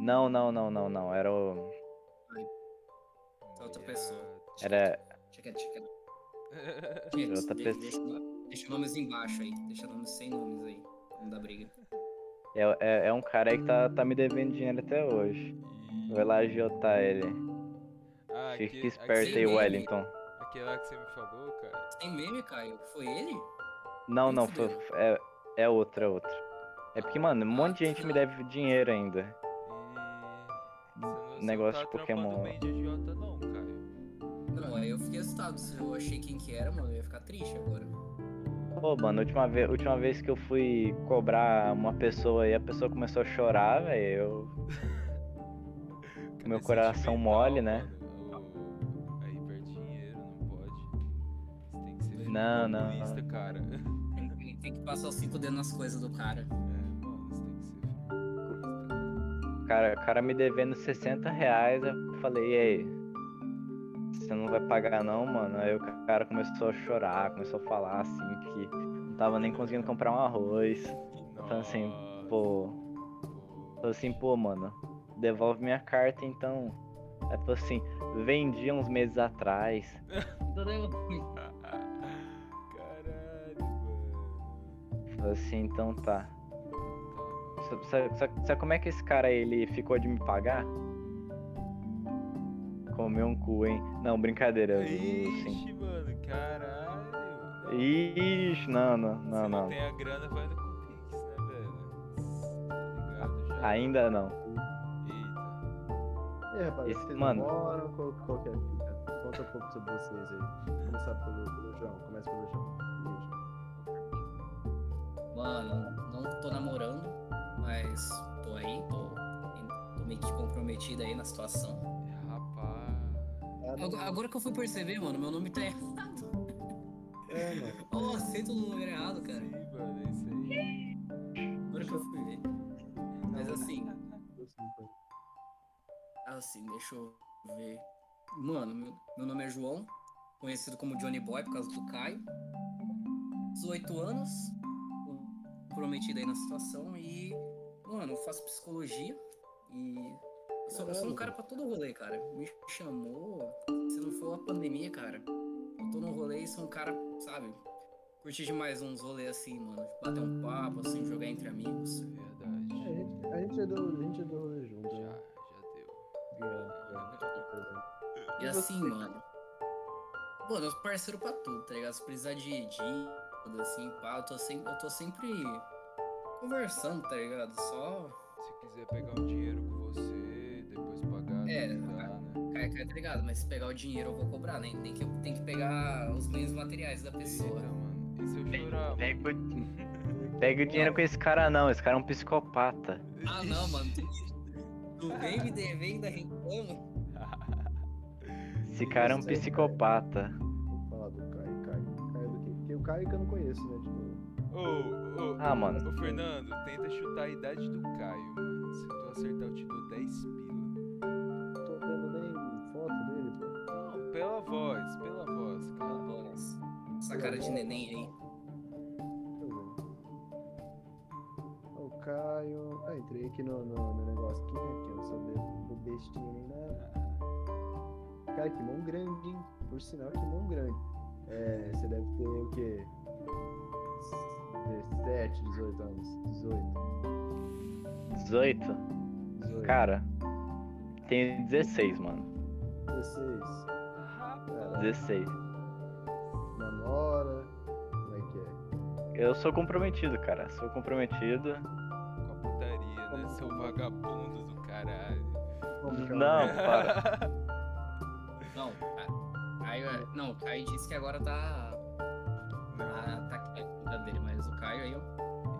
Não, não, não, não, não. Era o. outra pessoa. Era. Deixa quieto, deixa. Deixa, deixa, nomes embaixo aí. Deixa nomes sem nomes aí. Não dá briga. É, é, é um cara aí que tá, tá me devendo dinheiro até hoje. E- Vou lá agiotar ele. Ah, Fica aque- esperto aí, aquele- Wellington. Aquele lá que você me falou, cara. Tem meme, Caio? Foi ele? Não, Quem não, foi, é, é outro, é outro. É porque, mano, um monte de gente me deve dinheiro ainda. E. Você não, você Negócio não de tá Pokémon. trampando bem de agiota, não, Caio. Não, aí eu fiquei assustado. Se eu achei quem que era, mano, eu ia ficar triste agora. Pô, mano, a última vez, última vez que eu fui cobrar uma pessoa e a pessoa começou a chorar, velho, eu. Meu coração sentimental, mole, né? mano? O- Aí perde dinheiro, não pode. Você tem que ser Não, não, comunista, cara. Tem, que- tem que passar os cinco dedos nas coisas do cara. É, mano, você tem que ser filho. Cara, o cara me devendo 60 reais, eu falei, e aí? Você não vai pagar não, mano? Aí o cara começou a chorar, começou a falar assim que não tava nem conseguindo comprar um arroz. Então assim, pô. Falei assim, pô, mano, devolve minha carta então. Aí falou assim, vendi uns meses atrás. Caralho, mano. Falei assim, então tá. Tá. Sabe, sabe- sabe- sabe como é que esse cara ele ficou de me pagar? Comeu um cu, hein? Não, brincadeira. Ixi, mano, caralho. Não, Ixi, não, não, Se não, não não. tem a grana, vai no Cupix, né, velho? Tá ligado já? Ainda não. Eita. E aí, rapaz, Esse- vocês mano. namoram? Qual, qual que é a fita? Conta um pouco sobre vocês aí. Vamos começar pelo, pelo João. Começa pelo João? Mano, não tô namorando, mas tô aí, tô, tô meio que comprometido aí na situação. Não. Agora, que eu fui perceber, mano, meu nome tá errado. É, mano. Oh, aceito no lugar errado, cara. Sim, mano, é isso aí. Agora que eu fui ver. Mas assim, Assim, deixa eu ver. Mano, meu, meu nome é João, conhecido como Johnny Boy por causa do Caio. 18 anos, comprometido aí na situação e, mano, eu faço psicologia e eu sou, eu sou um cara pra todo rolê, cara. Me chamou, se não for a pandemia, cara. Eu tô num rolê e sou um cara, sabe, curti demais uns rolês assim, mano. Bater um papo, assim, jogar entre amigos. Verdade. É, a gente, a gente é do, a gente é do rolê junto. Já, né? já deu. É, é, é, E assim, mano. Mano, eu sou parceiro pra tudo, tá ligado? Se precisar de dívida, assim, pá, eu tô sempre, eu tô sempre conversando, tá ligado? Só. Se quiser pegar um dinheiro É, não dá, né? Cai, cai, tá ligado? Mas se pegar o dinheiro eu vou cobrar, né? Tem que, tem que pegar os bens materiais da pessoa. Eita, mano. E se eu chorar? Pega o... Pega o dinheiro com esse cara não, esse cara é um psicopata. Ah, não, mano. Tem, Não vem me dever ainda reclama. Esse cara é um psicopata. Vou falar do Caio. Caio, Caio do quê? Porque o Caio que eu não conheço, né? Tipo, Ô, ô, Ah, mano. ô, Fernando, tenta chutar a idade do Caio, mano. Se tu acertar, eu te dou 10 pila. Pela voz, pela voz, cara. Nossa, Essa cara de neném aí. Deixa eu ver. Ó, O Caio. Ah, entrei aqui no, no, no negócio aqui, né? Que eu não sou o bestinha nem nada. Cara, que mão grande, hein? Por sinal, que mão grande. É, você deve ter o quê? 17, 18 anos. 18. 18? 18. Cara, tenho 16, mano. 16. Cara, 16. namora. Como é que é? Eu sou comprometido, cara. Sou comprometido. Com a putaria, né? Seu vagabundo do caralho. É Não, para. Não, Caio é. Não, o Caio disse que agora tá. Tá, tá aqui cuidando dele, mas o Caio aí, ó.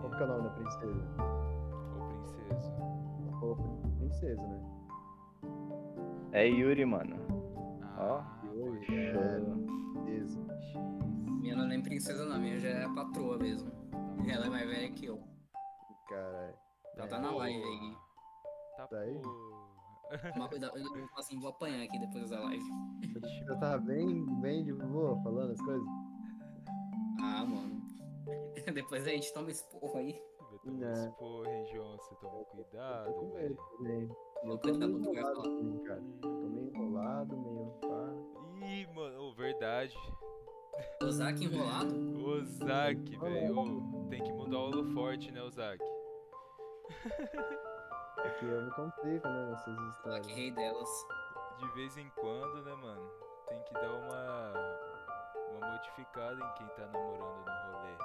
Como que é o nome da princesa? Ô, princesa. Pô, princesa, né? É Yuri, mano. Ah, Yuri, é. X. Minha não é nem princesa, não. Minha já é patroa mesmo. Ela é mais velha que eu. Caralho. Ela tá na live aí. Tá Tá aí? Toma cuidado, eu vou, assim, vou apanhar aqui depois da live. Eu tava bem, bem de boa falando as coisas. Ah, mano. depois a gente toma esse porro aí. É. esse porra, hein, João? Você toma cuidado, velho. Eu cara. Tô meio enrolado, meio pá. Ih, mano, verdade. O Zac enrolado? Ô, Zac, velho. Tem que mudar o holoforte, né, o Zac? É que eu me complico, né, nessas histórias. rei delas. De vez em quando, né, mano? Tem que dar uma. Uma modificada em quem tá namorando no rolê.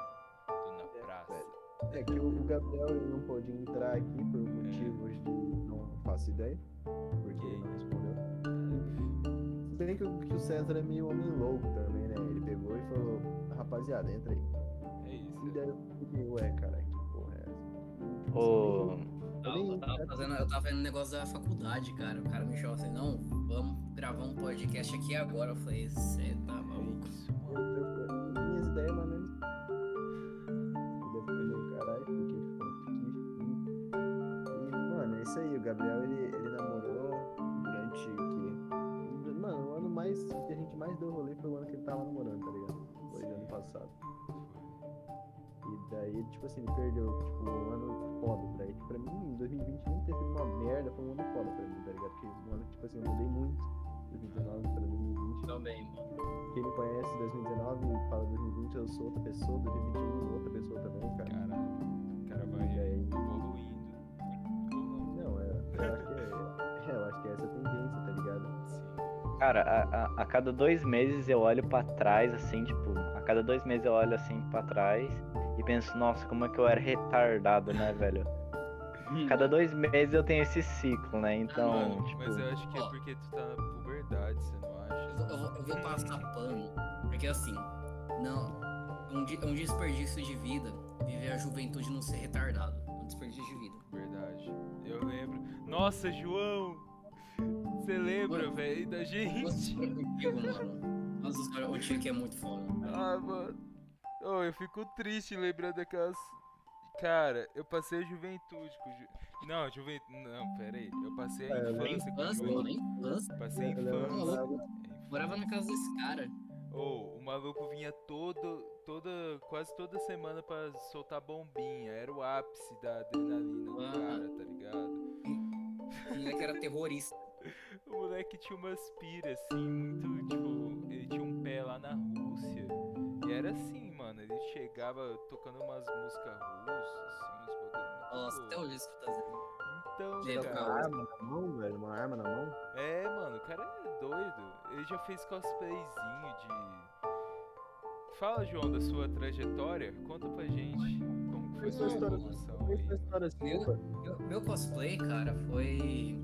Tô na É, praça. É que o Gabriel ele não pôde entrar aqui por motivos de não faço ideia. Porque ele não respondeu. Bem que o, que o César é meio homem louco também, né? Ele pegou e falou, rapaziada, entra aí. É isso. E daí eu fiquei, ué, cara, que porra é essa? Ô, Eu, nem- eu tava fazendo, eu tava fazendo um negócio da faculdade, cara. O cara me chamou assim, não, vamos gravar um podcast aqui agora. Eu falei, cê tá É maluco. minhas ideias, fiquei meio caralho, ficou E, mano, é isso aí. O Gabriel, ele, ele namorou durante mais. O que a gente mais deu rolê foi o ano que ele tava namorando, tá ligado? Foi ano passado. E daí, tipo assim, ele perdeu, tipo, um ano foda pra ele. Pra mim, 2020 nem ter sido uma merda, foi um ano foda pra mim, tá ligado? Porque um ano, tipo assim, eu mudei muito. 2019 pra 2020. Também, mano. Quem me conhece 2019 e fala 2020, eu sou outra pessoa, 2021 outra pessoa também, cara. Caralho. O cara vai evoluindo. Não. Não, é, eu acho que é, é, eu acho que é essa a tendência, tá? Sim. Cara, a, a, a cada dois meses eu olho pra trás, assim, tipo, a cada dois meses eu olho assim pra trás e penso, nossa, como é que eu era retardado, né, velho? Cada dois meses eu tenho esse ciclo, né? Então, Mano, tipo. mas eu acho que é porque tu tá na puberdade, você não acha? Eu, vou- eu eu vou passar pano, porque assim, não, um, é um desperdício de vida viver a juventude não ser retardado. É um desperdício de vida. Verdade. Eu lembro. Nossa, João! Você lembra, Mano, velho, da gente? mano. Nossa, história o que é muito foda. Ah, mano. Oh, eu fico triste lembrando daquelas. Cara, eu passei a juventude com. Ju... Não, juventude. Não, pera aí. Eu passei a É, Na infância com infância, mano, infância. Passei a Eu lembro- infância. Maluco. Morava na casa desse cara. Ou o maluco vinha todo, toda, quase toda semana pra soltar bombinha. Era o ápice da adrenalina do Ah. cara, tá ligado? O moleque era terrorista. O moleque tinha umas piras, assim, muito, tipo, ele tinha um pé lá na Rússia. E era assim, mano, ele chegava tocando umas músicas russas, assim, uns bagulho Nossa, até hoje isso que tá dizendo. Então, Uma cara, arma na mão, velho, uma arma na mão. é, mano, o cara é doido. Ele já fez cosplayzinho de... Fala, João, da sua trajetória. Conta pra gente como foi sua sua história. foi a aí. história Meu- sua? Meu, meu cosplay, cara, foi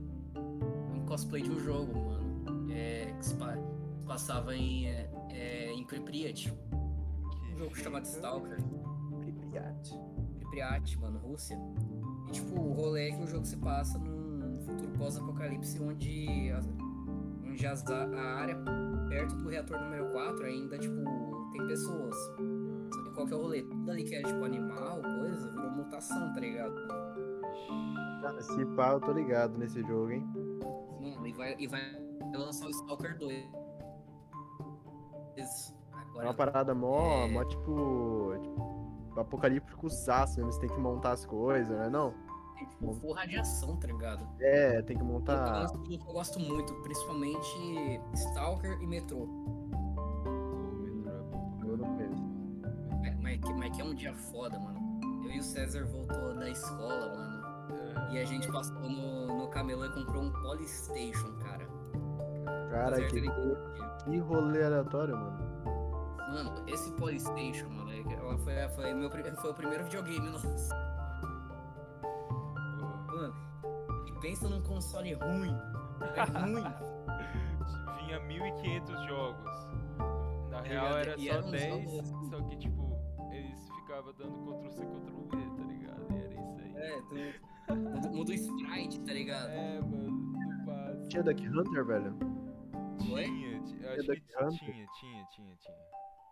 cosplay de um jogo, mano. É, que se pa- passava em, é, é, em Pripyat. Um jogo chamado Stalker. Pripyat. Pripyat, mano, Rússia. E tipo, o rolê é que o jogo se passa num futuro pós-apocalipse onde, as- onde as, a área perto do reator número 4 ainda, tipo, tem pessoas. Sabe qual que é o rolê? Tudo ali que é, tipo, animal, coisa, virou mutação, tá ligado? Cara, se pá, eu tô ligado nesse jogo, hein? E vai, e vai lançar o Stalker 2. Isso. É Agora, uma parada mó, É. mó tipo, tipo apocalíptico zaço mesmo, você tem que montar as coisas, né não? tem, tipo, full radiação, tá ligado? É, tem que É montar. que eu gosto muito, principalmente Stalker e metrô é Eu. Mas, mas que é um dia foda, mano. Eu e o César voltou da escola, mano. E a gente passou no, no camelô e comprou um Polystation, cara. Cara, que, que rolê aleatório, mano. Mano, esse Polystation, mano, ela foi, foi, meu, foi o primeiro videogame nosso. Mano, e pensa num console ruim. É ruim. Vinha 1500 jogos. Na Tá real ligado? era E só eram uns 10, jogos assim. só que tipo, eles ficavam dando Ctrl C, Ctrl V, tá ligado? E era isso aí. É, tu, muda, o sprite, tá ligado? É, mano. Tinha Duck Hunter, velho. Oi? Tinha, tinha, acho Duck que Hunter? tinha, tinha, tinha, tinha.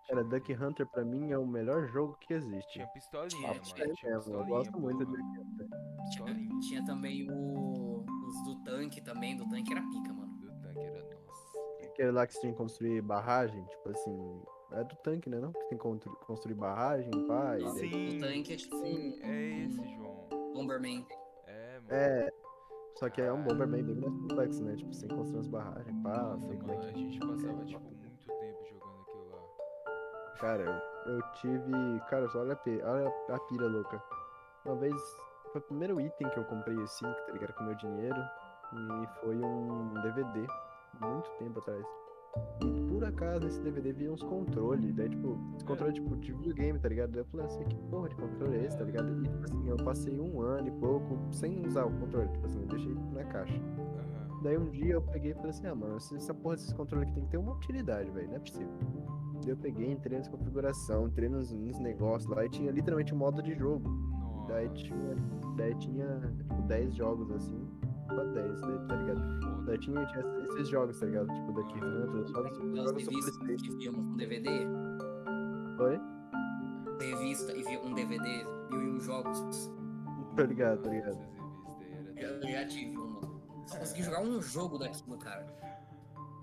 Cara, Duck Hunter pra mim é o melhor jogo que existe. Tinha pistolinha, Tinha, mano. tinha Tinha eu pistolinha, gosto muito de Duck Hunter. Tinha, tinha também o, os do tanque também, do tanque era pica, mano. Do tanque era nossa. Aquele lá que você tinha que construir barragem, tipo assim. É do tanque, né? Não? Que tem que constru- construir barragem, pá. e Não, daí- Sim, o tanque é tipo sim, um- é esse, João. Bomberman. É. É. Só que é um Bomberman bem mais complexo, né? Tipo, sem construir as barragens, pá. Nossa, é mano, a que. gente passava, tipo, muito tempo jogando aquilo lá. Cara, eu, eu tive. Cara, só olha a, olha a pira louca. Uma vez. Foi o primeiro item que eu comprei assim, tá ligado? Com meu dinheiro. E foi um DVD. Muito tempo atrás. E por acaso nesse DVD vinha uns controles. Daí, tipo, esse controle tipo, de videogame, tá ligado? Daí eu falei assim, que porra de controle é esse, tá ligado? E tipo assim, eu passei um ano e pouco sem usar o controle. Tipo assim, eu deixei na caixa. Daí um dia eu peguei e falei assim, ah, mano, essa porra desses controles aqui tem que ter uma utilidade, velho, não é possível. Daí eu peguei, entrei nas configuração, entrei nos, nos negócios lá e tinha literalmente um modo de jogo. Nossa. Daí tinha, daí tinha tipo 10 jogos assim, pra 10, daí, tá ligado? Daí tinha, tinha esses jogos, tá ligado? Tipo Duck Hunter, os jogos, jogos Playstation. que viam um DVD. Oi? Revista e via um DVD, mil e um jogos. Tá ligado, tá ligado. Eu já tive uma. Só consegui jogar um jogo daquilo, cara.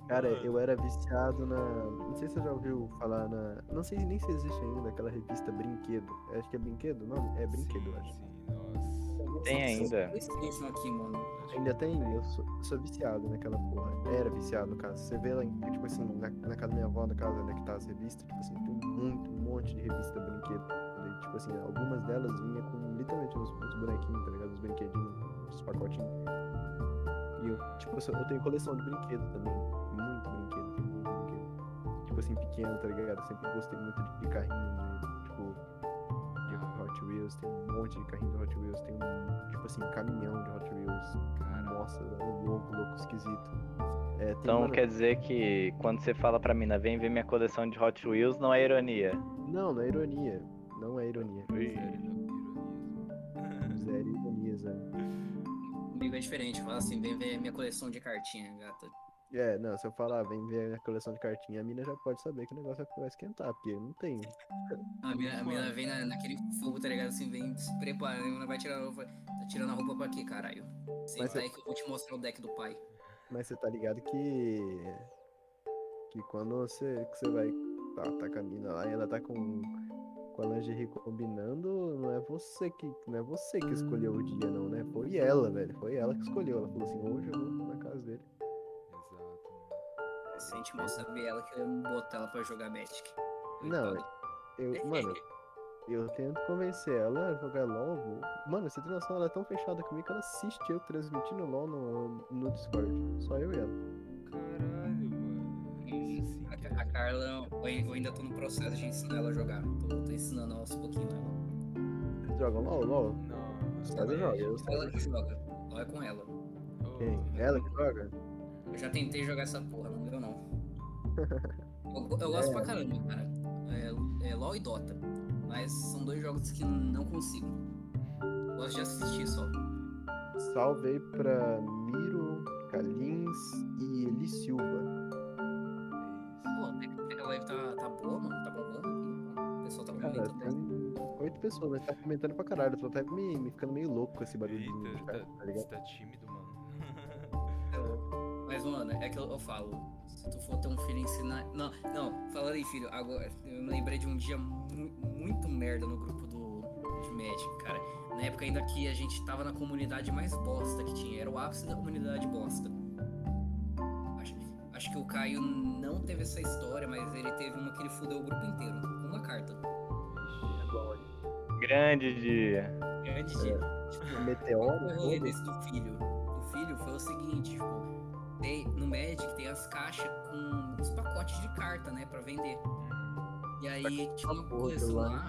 Cara, eu era viciado na. Não sei se você já ouviu falar na. Não sei nem se existe ainda aquela revista Brinquedo. Acho que é Brinquedo o nome? É Brinquedo, eu sim, acho. Sim, nossa. Tem ainda. Aqui, mano. Ainda tem? Eu sou, sou viciado naquela porra. Era viciado, no caso. Você vê lá, tipo assim, na, na casa da minha avó, na casa onde é que tá as revistas, tipo assim, tem muito, um monte de revista brinquedo. Daí, tipo assim, algumas delas vinha com literalmente uns, uns bonequinhos, tá ligado? Uns brinquedinhos, uns pacotinhos. E eu, tipo, eu, sou- eu tenho coleção de brinquedo também. Muito brinquedo, muito brinquedo. Tipo assim, pequeno, tá ligado? Eu sempre gostei muito de, de carrinho, de Hot Wheels. Tem um monte de carrinho de Hot Wheels. Tem um, tipo assim, caminhão de Hot Wheels. Nossa, é um louco, louco, esquisito. É, tem, Então mano, quer dizer que quando você fala pra mina, vem ver minha coleção de Hot Wheels, não é ironia. Não, não é ironia. Não é ironia. Zero ironias, né? Comigo é diferente. Fala assim, vem ver minha coleção de cartinha, gata. É, não, se eu falar, vem ver a coleção de cartinha, a mina já pode saber que o negócio vai esquentar, porque não tenho. A mina, a mina vem na, naquele fogo, tá ligado? Assim, vem se preparando. A mina vai tirar a roupa. Tá tirando a roupa pra quê, caralho? Senta Mas é- aí que eu vou te mostrar o deck do pai. Mas você tá ligado que. Que quando você, que você vai. Tá, tá com a mina lá e ela tá com. Com a lingerie combinando, não é você que. Não é você que escolheu o dia, não, né? Foi ela, velho. Foi ela que escolheu. Ela falou assim, hoje eu vou na casa dele. Exato, mano. Se a gente mal saber ela que eu ia botar ela pra jogar Magic. Não, eu. Mano, eu tento convencer ela a jogar LOL. vou- Mano, você tem noção, ela é tão fechada comigo que ela assiste eu transmitindo LOL no, no Discord. Só eu e ela. Caralho, mano. Isso sim, A, a Carla, eu ainda tô no processo de ensinar ela a jogar. Tô, tô ensinando aos pouquinhos ela. Vocês jogam LOL? LOL? Não, César joga, eu. Ela que joga. Ela é com ela. Quem? Ela que joga? Eu já tentei jogar essa porra. Eu, eu gosto É. pra caramba, cara. É, é LOL e Dota. Mas são dois jogos que não consigo. Gosto de assistir só. salve aí pra Miro, Kalins e Eli Silva. Pô, a live tá, tá boa, mano. Tá bombando aqui. O pessoal tá Cara, comentando. tem oito pessoas, mas tá comentando pra caralho. Eu tô até me, me ficando meio louco com esse barulho. Eita, cara, tá, tá tá tímido, mano. Mano, é que eu, eu falo, se tu for ter um filho ensinar. Não, não, falando em filho, agora eu me lembrei de um dia mu- muito merda no grupo do de Magic, cara. Na época ainda que a gente tava na comunidade mais bosta que tinha, era o ápice da comunidade bosta. Acho, acho que o Caio não teve essa história, mas ele teve uma que ele fudeu o grupo inteiro, com uma carta. É. Grande dia. Grande dia. O Meteoro, O rolê desse do filho. Do filho foi o seguinte, tipo, tem, no Magic tem as caixas com os pacotes de carta, né, pra vender. E aí tinha uma coisa lá,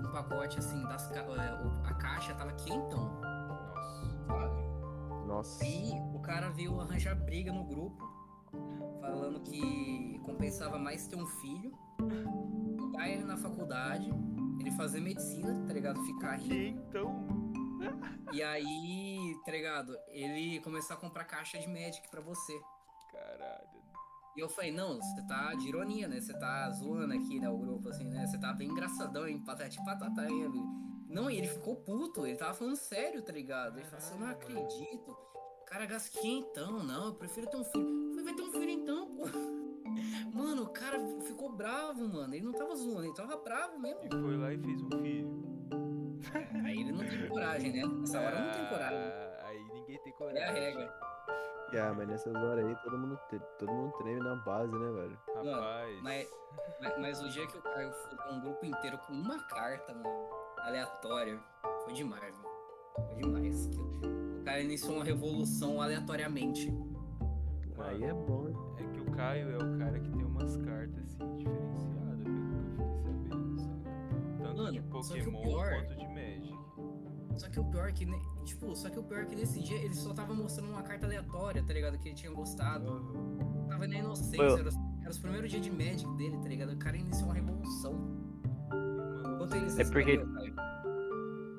de um pacote assim, das, é, a caixa tava quentão, Nossa. sabe? Nossa. E o cara veio arranjar briga no grupo, falando que compensava mais ter um filho, botar ele na faculdade, ele fazer medicina, tá ligado? Ficar rico. Que então? E aí, tá ligado? Ele começou a comprar caixa de Magic pra você. Caralho. E eu falei, não, você tá de ironia, né? Você tá zoando aqui, né? O grupo, assim, né? Você tá bem engraçadão, hein? Patati patatá, hein, amigo? Não, e ele ficou puto, ele tava falando sério, tá ligado? Ele falou assim, eu não acredito. Cara gasta quinhentão, não, eu prefiro ter um filho. Eu falei, vai ter um filho então, pô. Mano, o cara ficou bravo, mano. Ele não tava zoando, ele tava bravo mesmo. E foi lá e fez um filho. Aí ele não tem coragem, né? Nessa hora não tem coragem. Ah, Aí ninguém tem coragem. É a regra. Ah, mas nessas horas aí todo mundo, te- todo mundo treme na base, né, velho? Rapaz. Mas, mas, mas o dia que o Caio fudeu um grupo inteiro com uma carta, mano, aleatória, foi demais, mano. Foi demais. O cara iniciou uma revolução aleatoriamente. Aí é bom? É que o Caio é o cara que tem umas cartas assim diferenciadas, pelo que eu fiquei sabendo, saca? Tanto Mano, de só que o Pokémon pior- quanto de. Só que o pior é que, tipo, só que o pior é que nesse dia ele só tava mostrando uma carta aleatória, tá ligado? Que ele tinha gostado. Aham. Tava na inocência, Foi- era, os- era os primeiros dias de Magic dele, tá ligado? O cara iniciou uma revolução. Mano, Enquanto ele É porque- Caio.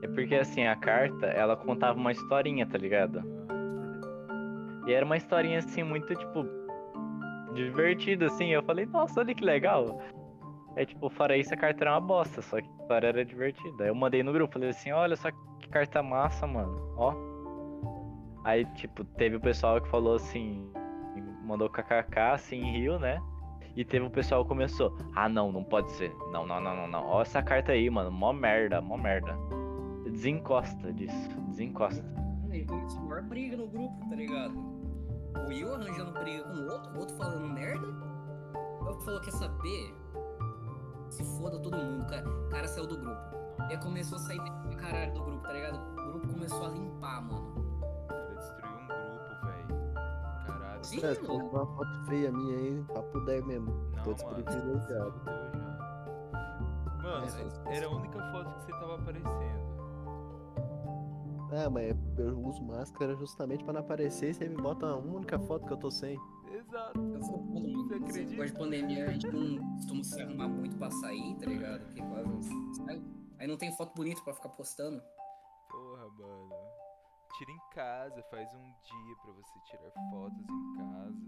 É porque assim, a carta, ela contava uma historinha, tá ligado? E era uma historinha assim, muito, tipo, divertida, assim. Eu falei, nossa, olha que legal. É tipo, fora isso, a carta era uma bosta, só que a história era divertida. Aí eu mandei no grupo, falei assim, olha só que carta massa, mano. Ó. Aí, tipo, teve o pessoal que falou assim, mandou kkk, assim, riu, né? E teve o pessoal que começou, ah não, não pode ser. Não, não, não, não, não. Ó essa carta aí, mano. Mó merda, mó merda. Desencosta disso, desencosta. Ele começou a maior briga no grupo, tá ligado? O Will arranjando briga com o outro, o outro falando merda. Eu falou, quer saber? Se foda todo mundo, cara. O cara saiu do grupo. Ele começou a sair pra caralho do grupo, tá ligado? O grupo começou a limpar, mano. Cara destruiu um grupo, velho. Caralho. Sim, Cara, você mano. colocou uma foto feia minha aí, papo 10 mesmo. Não, Tô mano, desprivilegiado. Mano, É, era a única foto que você tava aparecendo. Ah, mas eu uso máscara justamente pra não aparecer e você me bota uma única foto que eu tô sem. Exato. Eu sou todo mundo. Você acredita? negócio de pandemia, a gente não costuma se arrumar muito pra sair, tá ligado? Porque quase não sai. Aí não tem foto bonita pra ficar postando. Porra, mano. Tira em casa, faz um dia pra você tirar fotos em casa.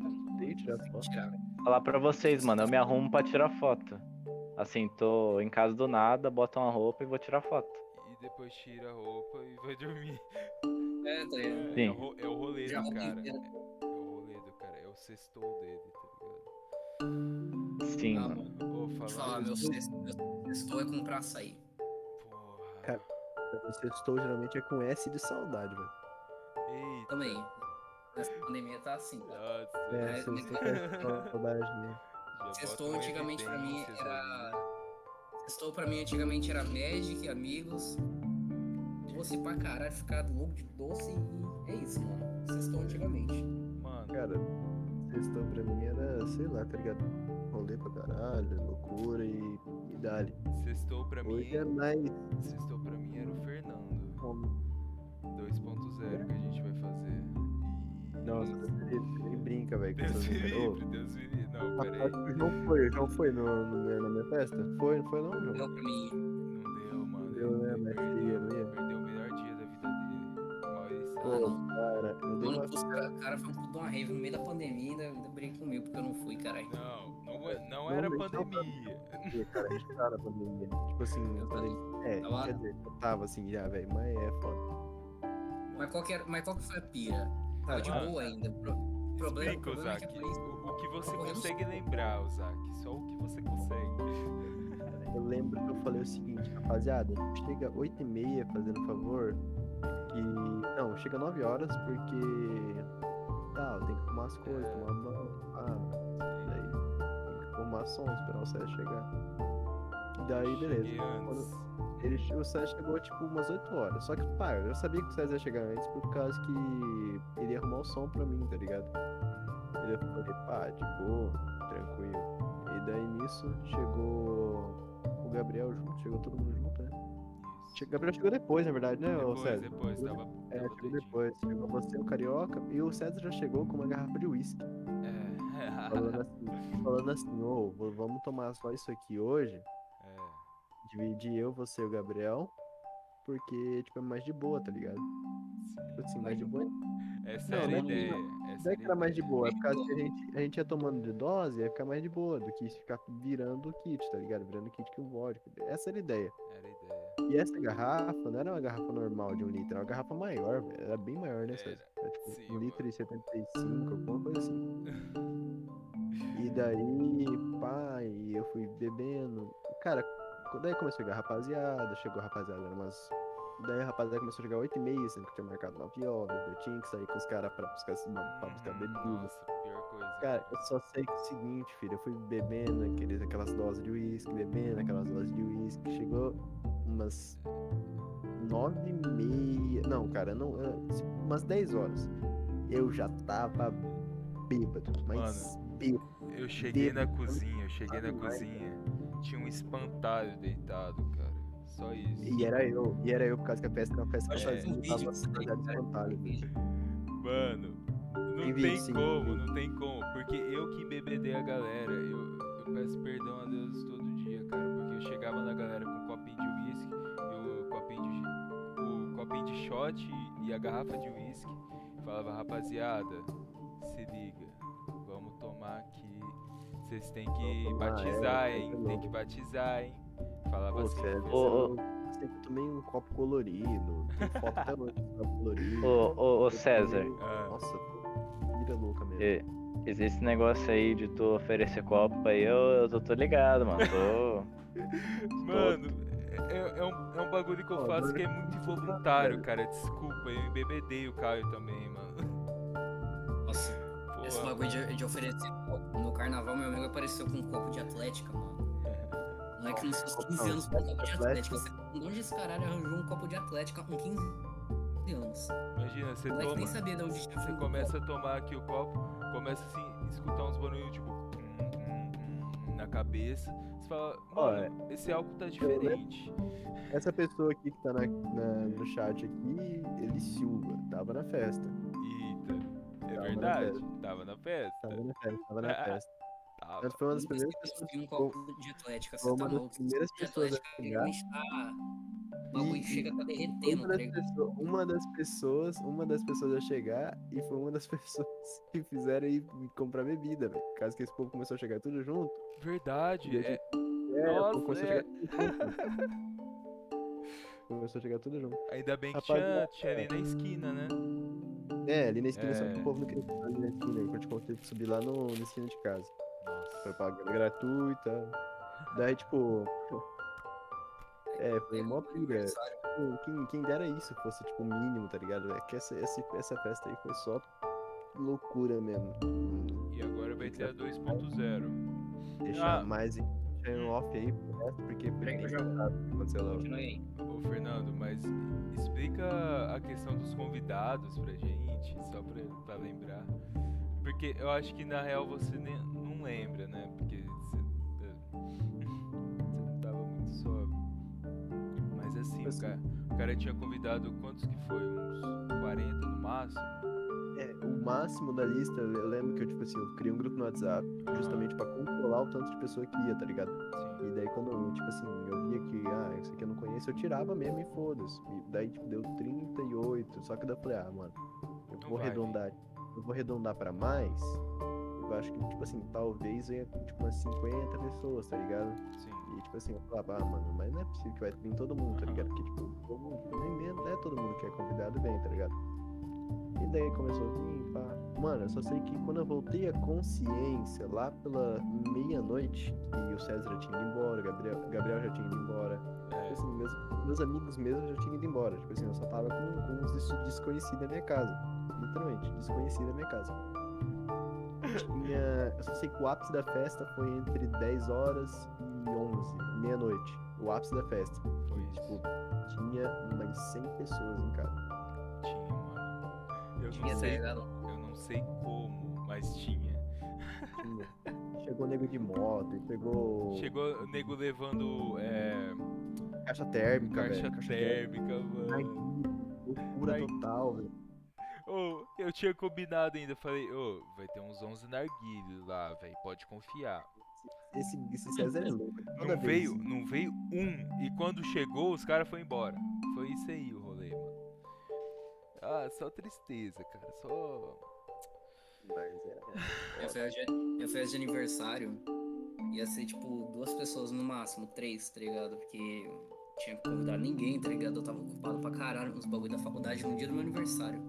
Nossa, tá tirar foto. Tirar. Falar pra vocês, mano, eu me arrumo pra tirar foto. Assim, tô em casa do nada, boto uma roupa e vou tirar foto. E depois tira a roupa e vai dormir. É, tá ligado? É, Sim. é, o, é o rolê Já do cara. É, é o rolê do cara. É o sextou dele, tá ligado? Sim, Ah, mano. eu falar, falando. meu sexto, meu sexto é comprar açaí. Porra. Cara. Você estou geralmente é com S de saudade, velho. Eita. Também. Nessa pandemia tá assim, cara. Nossa. É, É, né? estou com saudade mesmo. já Sextou antigamente pra mim era. Sextou pra mim antigamente era Magic, amigos. Doce pra caralho, ficar louco de doce e é isso, mano. Sextou antigamente. Mano, Cara, sextou pra mim era, sei lá, tá ligado? Rolê pra caralho, loucura e, e dali. sextou pra mim. Hoje é mais. Sextou pra mim era o Fernando. como- 2.0 que a gente vai fazer. E... Nossa, ele, ele brinca, velho. Deus me livre, Deus me livre. Não, Ah, peraí. que o João foi, o João foi no, no na minha festa? Foi, não foi não, João? Deu pra mim. Não deu, mano. Deu, né, mas não ia? Ah. Cara, eu dei uma... cara, cara foi um puto de uma rave no meio da pandemia e ainda, ainda comigo porque eu não fui, caralho. Não, não, não era não pandemia. Cara, a tá na pandemia. Tipo assim, eu falei, é, Tava- quer dizer, eu tava assim já, velho, mas é foda. Mas qual que, era, mas qual que foi a pira? Tava de Mano, boa ainda. Pro, problema, Explica, problema é que Ozaki. a polícia- O, o que você correndo consegue lembrar, Ozaki. Só o que você consegue. Eu lembro que eu falei o seguinte, rapaziada, chega 8 e meia, fazendo favor, que... Não, chega 9 horas, porque... Tá, eu tenho que arrumar as coisas, É. tomar banho, ah, daí tem que arrumar som, esperar o César chegar. Daí, beleza. Quando-. Ele, o César chegou tipo umas 8 horas. Só que, pá, eu sabia que o César ia chegar antes por causa que ele ia arrumar o som pra mim, tá ligado? Ele eu falei, pá, de boa, tranquilo. E daí nisso chegou o Gabriel junto, chegou todo mundo junto, né? Gabriel chegou depois, na verdade, né, Depois, César? depois, tava. É, tava chegou depois. Chegou você, o Carioca, e o César já chegou com uma garrafa de uísque. É. Falando assim, falando assim, ô, v- vamos tomar só isso aqui hoje. É. Dividir eu, você e o Gabriel. Porque, tipo, é mais de boa, tá ligado? Tipo assim, mais de boa. Essa Não, era a não- ideia. Não Essa é era que a era mais de boa, é por causa que a gente, a gente ia tomando de dose, ia ficar mais de boa do que ficar virando o kit, tá ligado? Virando kit com vodka. Essa era a ideia. Era a ideia. E essa garrafa não era uma garrafa normal de um litro, era uma garrafa maior, velho. Era bem maior, né, César? Era tipo Sim, um litro mano. e 75, alguma coisa assim. E daí, e eu fui bebendo. Cara, daí começou a chegar a rapaziada, chegou a rapaziada, era umas. Daí a rapaziada começou a chegar 8 e meia, sendo que tinha marcado 9 horas, eu tinha que sair com os caras pra buscar, pra buscar Hum, bebida. Nossa, pior coisa. Cara, eu só sei que é o seguinte, filho, eu fui bebendo aqueles, aquelas doses de uísque, bebendo aquelas doses de uísque, chegou umas nove e meia, não, cara, não, eh, umas 10 horas, eu já tava bêbado, mas bêbado. Eu cheguei na bêbado, cozinha, eu cheguei na sabe mais, cozinha. Tinha um espantalho deitado, cara. Só isso. E era eu, e era eu por causa que a festa era uma festa que sozinho, um tava cara. espantalho. Mano, não Tem tem, vídeo, sim, como, tem. não tem como. Porque eu que embebedei a galera. Eu, eu peço perdão a Deus todo dia, cara. Porque eu chegava na galera com um copinho de uísque, e o copinho de, o copinho de shot e a garrafa de uísque. Falava, rapaziada, se liga, vamos tomar aqui. Vocês têm que batizar, é, hein? Tem que batizar, hein? Falava Pô, assim. sério, Ô, pessoal. ô. eu sempre tomei um copo colorido, tem foto até hoje copo colorido. Ô, ô, César, tomei- Ah. Nossa, pô, vira louca mesmo. e- esse negócio aí de tu oferecer copo aí, eu, eu tô, tô ligado, mano. Tô. Mano, é, é um, é um bagulho que eu faço que é muito tá involuntário, cara. Desculpa, eu embebedei o Caio também, mano. Nossa, esse bagulho de, de oferecer copo. No carnaval, meu amigo apareceu com um copo de atlética, mano. Moleque, nos seus 15 anos com um copo de atlética. Você, de onde esse caralho arranjou um copo de atlética com 15 anos? Imagina, você moleque nem toma, sabia de onde você começa a tomar aqui o copo, começa assim, a escutar uns barulhos tipo hum, hum, hum, na cabeça. Você fala, mano, esse álcool tá diferente. Essa pessoa aqui que tá na, na- no chat aqui, ele Silva, tava na festa. Eita, é Tava na verdade, tava na festa. Tava na festa, tava na festa. Tava. Ela foi uma das primeiras pessoas um que copo de atlética. Você tá uma das maluco? primeiras De pessoas a tá. O bagulho chega a tá Uma derretendo, tá das, pessoas, uma das pessoas, uma das pessoas a chegar e foi uma das pessoas que fizeram ir comprar bebida, velho. Caso que esse povo começou a chegar tudo junto. Verdade, é, É, o Nossa, povo começou é. a chegar tudo junto. começou a chegar tudo junto. ainda bem que tinha, tinha ali na esquina, né? É, ali na esquina, só que É. o povo não queria ficar ali na esquina. A gente teve que subir lá no, na esquina de casa. Pagando gratuita. Daí, tipo. É, foi mó pira. Pô, Quem, quem dera isso fosse, tipo, o mínimo, tá ligado? É que essa, essa, essa festa aí foi só loucura mesmo. E agora vai ter a 2.0. Deixar Ah. mais em em off aí pro resto, porque Peraí eu já- aconteceu lá. Continue aí. Ô Fernando, mas explica a questão dos convidados pra gente, só pra, pra lembrar. Porque eu acho que na real você nem, não lembra, né? Porque você, você não tava muito sóbrio. Mas assim, o Assim. cara, o cara tinha convidado quantos que foi? Uns 40 no máximo? É, o máximo da lista, eu lembro que eu, tipo assim, eu criei um grupo no WhatsApp, justamente pra controlar o tanto de pessoa que ia, tá ligado? Sim. E daí quando, tipo assim, eu via que, ah, isso aqui eu não conheço, eu tirava mesmo e foda-se. E daí, tipo, deu 38. Só que daí eu falei, ah, mano, eu Não vou vai, arredondar. Eu vou arredondar pra mais. Eu acho que, tipo assim, talvez venha tipo umas 50 pessoas, tá ligado? Sim. E tipo assim, eu falava, ah, mano, mas não é possível que vai vir todo mundo, tá Aham. ligado? Porque, tipo, todo mundo, nem mesmo, não é todo mundo que é convidado vem, tá ligado? E daí começou a vir, pá. Mano, eu só sei que quando eu voltei a consciência, lá pela meia-noite, e o César já tinha ido embora, o Gabriel, Gabriel já tinha ido embora, tipo É, assim, meus, meus amigos mesmo já tinham ido embora. Tipo assim, eu só tava com, com uns des- desconhecidos na minha casa. Literalmente, desconhecido na minha casa. Tinha. Eu só sei que o ápice da festa foi entre 10 horas e 11, meia-noite. O ápice da festa. foi E, tipo, tinha umas 100 pessoas em casa. Tinha, mano. Eu Tinha, não sei, eu não sei como, mas tinha. Tinha. Chegou nego de moto e pegou Chegou o nego levando é, caixa térmica, caixa velho. Caixa térmica, mano. térmica. Loucura Ai. total, velho. Ô, eu tinha combinado ainda, falei, ô, vai ter uns 11 narguilhos lá, velho, pode confiar. Esse, esse César é louco. Toda Não vez. veio, não veio um, e quando chegou, os caras foram embora. Foi isso aí o rolê, mano. Ah, só tristeza, cara, só... Mas é- Minha festa, de, minha festa de aniversário ia ser tipo duas pessoas no máximo, três, tá ligado? Porque eu tinha que convidar ninguém, tá ligado? Eu tava ocupado pra caralho com os bagulho da faculdade no dia do meu aniversário.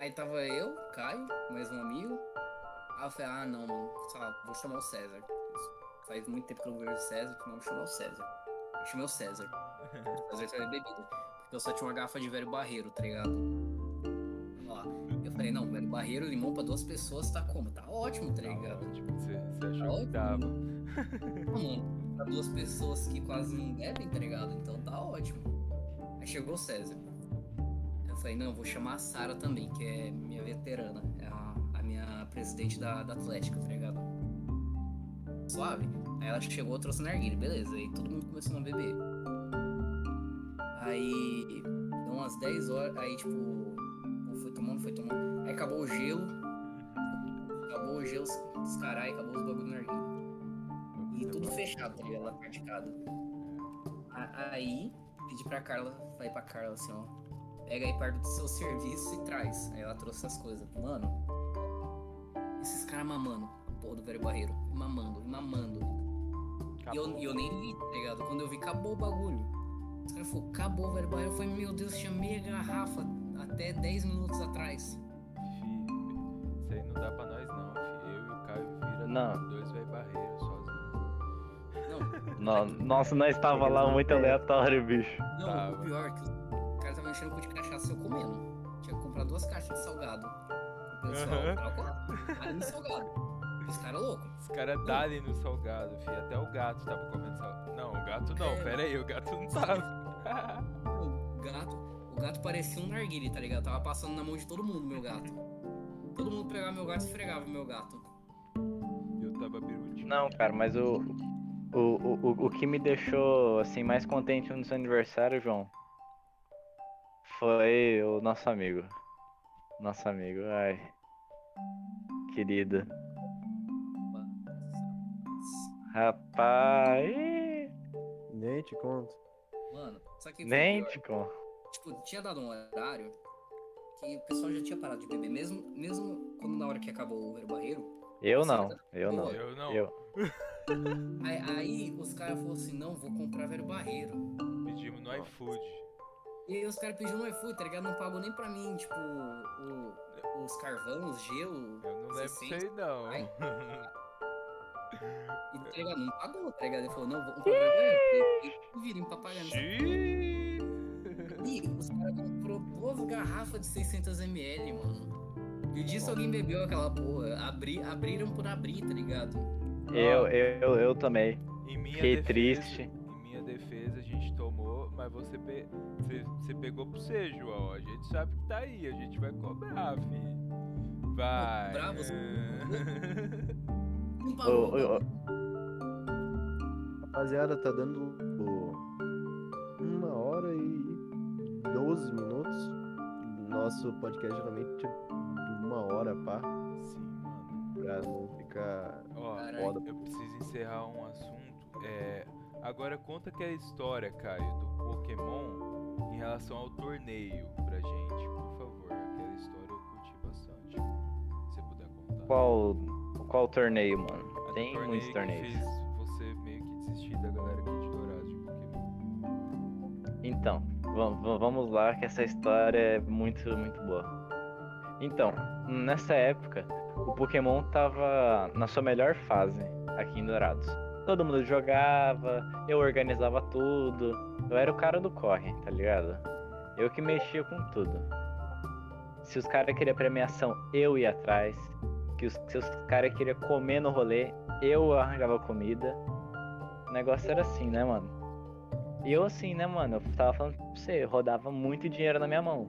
Aí tava eu, Caio, mais um amigo. Aí eu falei, ah não, mano, sei lá, vou chamar o César. Faz muito tempo que eu não vejo o César, então vou chamar o César. Eu chamei o César. O César tava bebida. Porque eu só tinha uma garrafa de velho barreiro, tá ligado? Ó, eu falei, não, velho barreiro, limão pra duas pessoas tá como? Tá ótimo, tá Tá ligado? ótimo, você, você achou que ótimo. Ah, mano, pra duas pessoas que quase não bebem, tá ligado? Então tá ótimo. Aí chegou o César. Eu falei, não, vou chamar a Sara também, que é minha veterana. É a, a minha presidente da, da Atlética, tá ligado? Suave. Aí ela chegou, trouxe narguilha, beleza. Aí todo mundo começou a beber. Aí deu umas 10 horas, aí tipo, foi tomando, foi tomando. Aí acabou o gelo. Acabou o gelo, os carai, acabou os bagulho narguilha. E tudo fechado, tá ligado? A- Aí, pedi pra Carla, falei pra Carla assim, ó. Pega aí parte do seu serviço e traz. Aí ela trouxe as coisas. Mano, esses caras mamando, a porra do velho barreiro. Mamando, mamando. E eu, e eu nem vi, tá ligado? Quando eu vi, acabou o bagulho. Os caras falaram, acabou, velho barreiro. Eu falei, meu Deus, tinha meia garrafa até 10 minutos atrás. Isso aí não dá pra nós não, fi. Eu e o Caio vira Não. dois velho barreiros sozinhos. Não, No- Nossa, nós tava lá muito aleatório, bicho. Não, Tava. o pior é que o cara tava enchendo o cu de cachaça e eu comendo. Tinha que comprar duas caixas de salgado. O pessoal, alho no salgado. Esse cara é louco. Os caras dalem no salgado, fi. Até o gato tava comendo salgado. Não, o gato não, É. pera aí, o gato não tava. O gato, o gato parecia um narguile, tá ligado? Tava passando na mão de todo mundo, meu gato. Todo mundo pegava meu gato e esfregava meu gato. Eu tava birutinho. Não, cara, mas o, o, o, o- o que me deixou assim mais contente no seu aniversário, João, foi o nosso amigo. Nosso amigo, ai. Querida. Rapaz. Nem te conto. Mano, só que Nem pior. te conto. Tipo, tinha dado um horário que o pessoal já tinha parado de beber, mesmo, mesmo quando na hora que acabou o Vero Barreiro. Eu não, eu não. Eu não. Eu. Aí, aí os caras falaram assim, não, vou comprar Vero Barreiro. Pedimos no iFood. E aí os caras pediram no iFood, tá ligado? Não pagou nem pra mim, tipo, o- os carvão, os gelo. Eu não lembro disso 16. aí não. Ai. E, tá ligado? Não pagou, tá ligado? Ele falou, não, vou comprar. E virem pra pagar. E os caras comprou duas garrafas de 600ml, mano. E disso alguém bebeu aquela porra. Abri, abriram por abrir, tá ligado? Eu, eu, eu também. Em minha Fiquei defesa, triste. Em minha defesa a gente tomou, mas você, pe... você, pegou pro você, João. A gente sabe que tá aí, a gente vai cobrar, fi. Vai. Bravo, você- Não Ô, ô, ô, Rapaziada, tá dando uma hora e 12 minutos. Nosso podcast geralmente é uma hora, pá. Sim, mano. Pra não ficar. Ó, foda. Eu preciso encerrar um assunto. É, agora conta aquela história, Caio, do Pokémon em relação ao torneio pra gente, por favor. Aquela história eu curti bastante. Se você puder contar. Qual, qual torneio, mano? Tem torneio muitos que torneios. fez você meio que desistir da galera aqui de Dourados de Pokémon. Então, va- va- vamos lá que essa história é muito, muito boa. Então, nessa época, o Pokémon tava na sua melhor fase aqui em Dourados. Todo mundo jogava, eu organizava tudo. Eu era o cara do corre, tá ligado? Eu que mexia com tudo. Se os caras queriam premiação, eu ia atrás. Que os, se os caras queriam comer no rolê, eu arranjava comida. O negócio era assim, né, mano? E eu assim, né, mano? Eu tava falando pra você, rodava muito dinheiro na minha mão.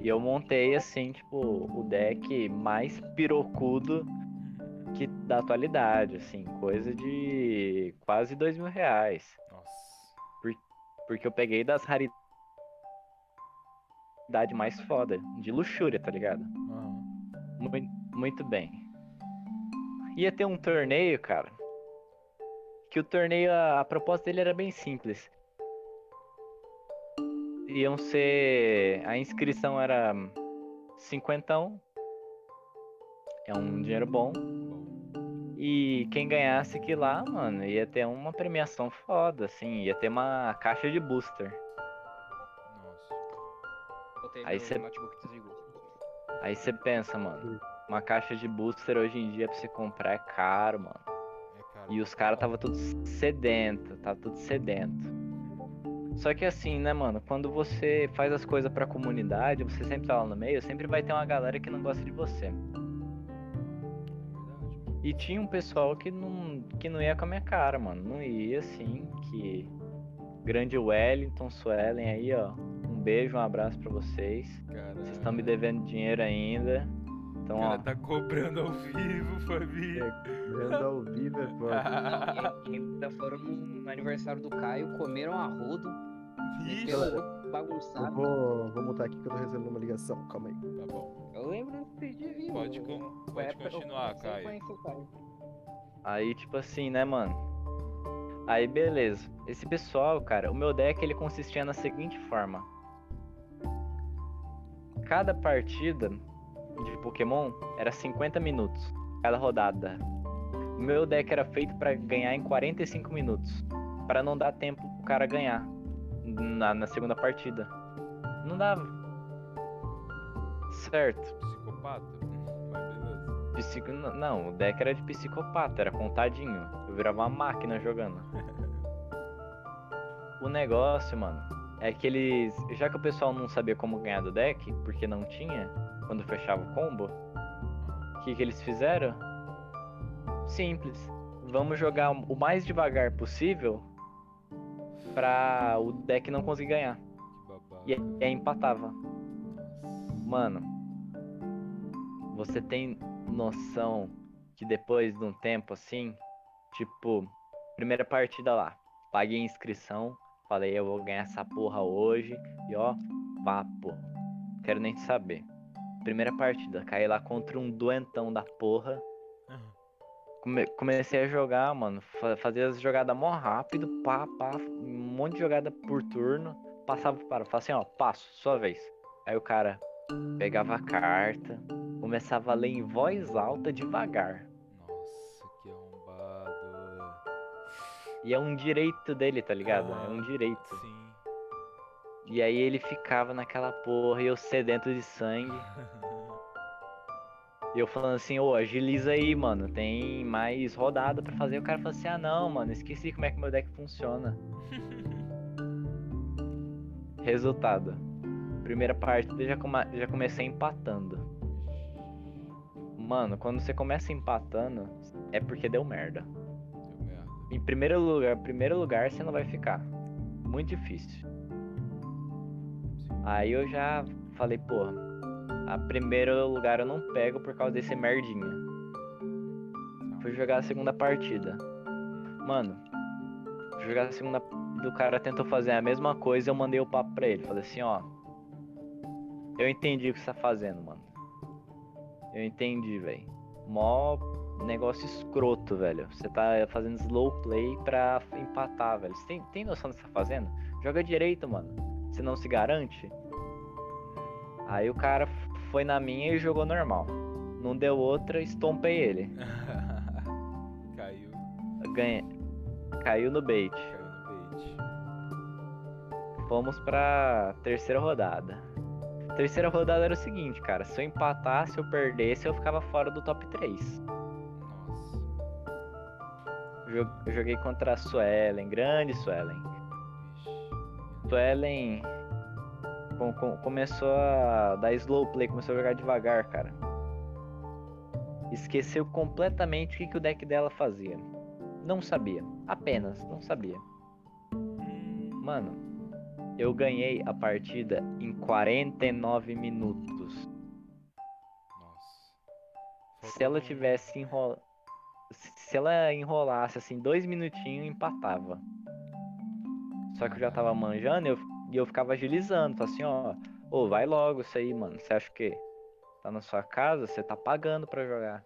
E eu montei, assim, tipo, o deck mais pirocudo que da atualidade, assim, coisa de quase dois mil reais. Porque eu peguei das raridades mais foda, de luxúria, tá ligado? Aham. Muito, muito bem. Ia ter um torneio, cara. Que o torneio, a, a proposta dele era bem simples. Iam ser. A inscrição era 50. É um dinheiro bom. E quem ganhasse que lá, mano, ia ter uma premiação foda, assim. Ia ter uma caixa de booster. Nossa. Botei Aí meu cê- notebook desligou. Aí você pensa, mano. Uma caixa de booster hoje em dia pra você comprar é caro, mano. É caro. E os caras tava tudo sedento, tava tudo sedento. Só que assim, né, mano, quando você faz as coisas pra comunidade, você sempre tá lá no meio, sempre vai ter uma galera que não gosta de você. E tinha um pessoal que não, que não ia com a minha cara, mano. Não ia, assim, que. Grande Wellington, Suelen aí, ó. Um beijo, um abraço pra vocês. Cara. Vocês estão me devendo dinheiro ainda. Então, O ó. cara tá cobrando ao vivo, Fabi. Vendo ao vivo é foda. E ainda foram no aniversário do Caio, comeram a rodo, Bagunçado. vou, vou montar aqui que eu tô recebendo uma ligação. Calma aí. Tá bom. Eu lembro dia vivo. Pode, com- pode continuar, Caio. Aí, tipo assim, né, mano? Aí, beleza. Esse pessoal, cara, o meu deck ele consistia na seguinte forma: cada partida de Pokémon era 50 minutos, cada rodada. O meu deck era feito pra ganhar em 45 minutos, Pra não dar tempo pro cara ganhar na, na segunda partida. Não dava. Certo. Psicopata? Mas beleza. Psico... Não, o deck era de psicopata, era contadinho. Eu virava uma máquina jogando. o negócio, mano, é que eles. Já que o pessoal não sabia como ganhar do deck, porque não tinha, quando fechava o combo, o que, que eles fizeram? Simples. Vamos jogar o mais devagar possível pra o deck não conseguir ganhar. E, aí empatava. Mano, você tem noção que depois de um tempo assim, tipo, primeira partida lá, paguei a inscrição, falei eu vou ganhar essa porra hoje e ó, papo, quero nem saber. Primeira partida, caí lá contra um doentão da porra. Come- comecei a jogar, mano, fa fazer as jogadas mó rápido, pá, pá, um monte de jogada por turno, passava para, falava assim, ó, passo, sua vez. Aí o cara pegava a carta, começava a ler em voz alta devagar. Nossa, que arrombado. E é um direito dele, tá ligado? É um Ah, direito. Sim. E aí ele ficava naquela porra e eu sedento de sangue. E eu falando assim, ô, agiliza aí, mano. Tem mais rodada pra fazer. O cara falou assim, ah não, mano, esqueci como é que meu deck funciona. Resultado. Primeira partida já, come- já comecei empatando. Mano, quando você começa empatando, é porque deu merda. Deu merda. Em primeiro lugar, primeiro lugar você não vai ficar. Muito difícil. Aí eu já falei, porra, a primeiro lugar eu não pego por causa desse merdinha. Fui jogar a segunda partida. Mano, jogar a segunda partida, o cara tentou fazer a mesma coisa, eu mandei o papo pra ele. Falei assim, ó. Eu entendi o que você tá fazendo, mano. Eu entendi, velho. Mó negócio escroto, velho. Você tá fazendo slow play pra empatar, velho. Você tem, tem noção do que você tá fazendo? Joga direito, mano. Você não se garante? Aí o cara foi na minha e jogou normal. Não deu outra, estompei ele. Caiu, Ganhei. Caiu no bait. caiu no bait. Vamos pra terceira rodada. Terceira rodada era o seguinte, cara. Se eu empatasse, eu perdesse, eu ficava fora do top 3. Nossa. Eu joguei contra a Suelen, grande Suelen. Suelen com- com- começou a dar slow play, começou a jogar devagar, cara. Esqueceu completamente o que, que o deck dela fazia. Não sabia. Apenas, não sabia. Mano, eu ganhei a partida em 49 minutos. Nossa. Se ela tivesse enrolado. Se ela enrolasse assim, dois minutinhos, empatava. Só que eu já tava manjando e eu, e eu ficava agilizando. Assim, ó. Ô, vai logo isso aí, mano. Você acha que tá na sua casa? Você tá pagando pra jogar.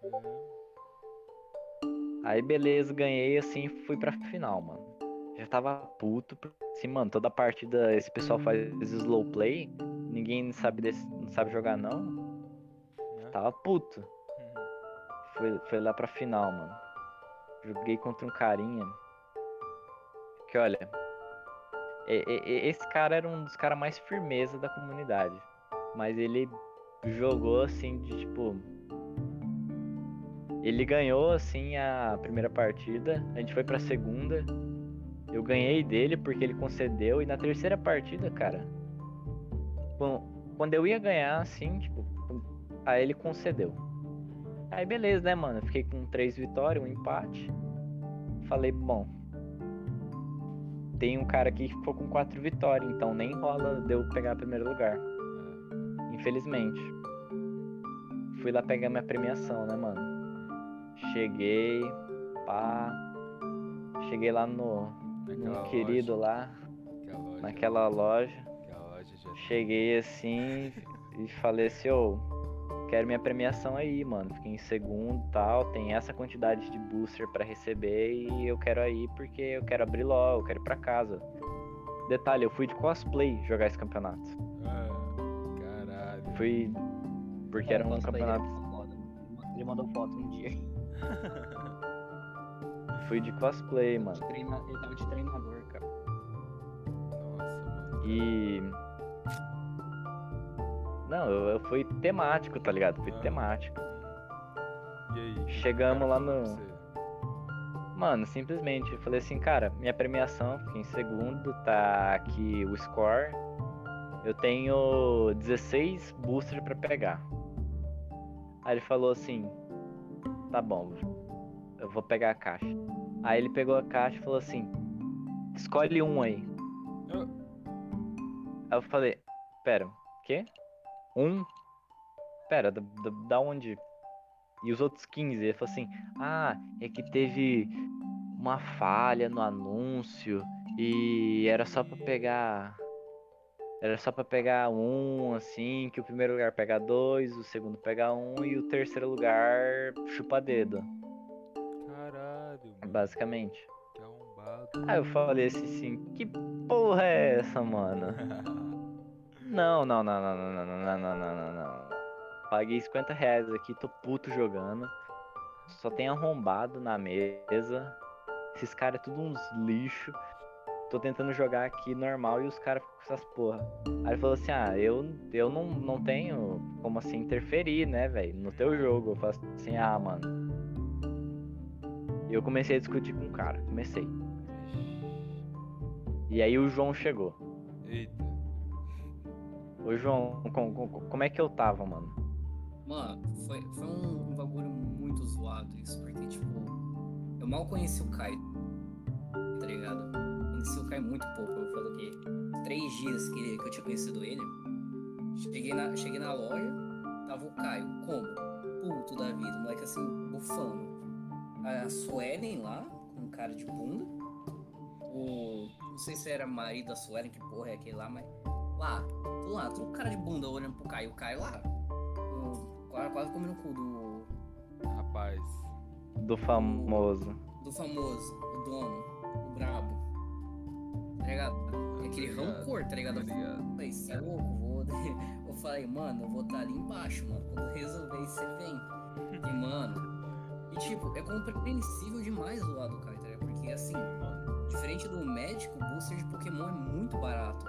Aí beleza, ganhei assim fui pra final, mano. Já tava puto. Assim, mano, toda partida esse pessoal faz slow play. Ninguém sabe, desse, não sabe jogar não. Né? Tava puto. Uhum. Foi, foi lá pra final, mano. Joguei contra um carinha. Que olha. Esse cara era um dos caras mais firmeza da comunidade. Mas ele jogou assim de tipo. Ele ganhou assim a primeira partida. A gente foi pra segunda. Eu ganhei dele porque ele concedeu. E na terceira partida, cara. quan- Quando eu ia ganhar, assim, tipo. Aí ele concedeu. Aí beleza, né, mano? Fiquei com três vitórias, um empate. Falei, bom. Tem um cara aqui que ficou com quatro vitórias, então nem rola de eu pegar primeiro lugar. Infelizmente. Fui lá pegar minha premiação, né, mano? Cheguei, pá. Cheguei lá no, no querido lá, Naquela loja. naquela loja. Loja. Cheguei assim e falei assim, ô, quero minha premiação aí, mano. Fiquei em segundo e tal. Tem essa quantidade de booster pra receber e eu quero aí porque eu quero abrir logo, eu quero ir pra casa. Detalhe, eu fui de cosplay jogar esse campeonato. Ah, caralho. Fui. Porque era um campeonato. foda. Ele mandou foto um dia. Fui de cosplay, mano. Treina- Ele tava de treinador, cara. Nossa, mano. E. Não, eu, eu fui temático, tá ligado? Fui Ah. temático. E aí? o que Chegamos o lá no-? Mano, simplesmente, eu falei assim, cara, minha premiação, fiquei em segundo, tá aqui o score. Eu tenho 16 boosters pra pegar. Aí ele falou assim, tá bom, eu vou pegar a caixa. Aí ele pegou a caixa e falou assim, escolhe um aí. Ah. Aí eu falei, pera, quê? Um? Pera, da, da, da onde? E os outros 15? Ele falou assim, ah, é que teve uma falha no anúncio e era só pra pegar. Era só pra pegar um, assim, que o primeiro lugar pega dois, o segundo pega um e o terceiro lugar chupa dedo, Caralho, mano. basicamente. Que arrombado. Aí eu falei assim, assim, que porra é essa, mano? Não, não, não, não, não, não, não, não, não, não, não. Paguei 50 reais aqui, tô puto jogando. Só tem arrombado na mesa. Esses caras é tudo uns lixo. Tô tentando jogar aqui normal e os caras ficam com essas porra. Aí ele falou assim, ah, eu, eu não, não tenho como assim interferir, né, velho, no teu jogo. Eu falo assim, ah, mano. E eu comecei a discutir com o cara, comecei. E aí o João chegou. Eita. Ô João, com- com- como é que eu tava, mano? Mano, foi, foi um, um bagulho muito zoado isso, porque, tipo, eu mal conheci o Caio, tá ligado? Conheci o Caio muito pouco, eu o quê? Três dias que, que eu tinha conhecido ele. Cheguei na, cheguei na loja, tava o Caio, como? Puto da vida, moleque assim, bufando. A Suelen lá, com cara de bunda. O. Não sei se era marido da Suelen, que porra é aquele lá, mas. Lá, tô lá, tô com cara de bunda olhando pro Caio, o Caio lá. o- Quase, quase comendo o cu do. Rapaz. Do famoso. do famoso, o dono, o brabo. Tá ligado? É aquele Tá ligado, rancor, tá ligado? tá ligado. Eu falei, cê é louco, vou. Eu falei, mano, eu vou estar ali embaixo, mano. Quando resolver isso, você vem. E, mano. E tipo, é compreensível demais o lado do cara, tá ligado? Porque assim, diferente do médico, o booster de Pokémon é muito barato.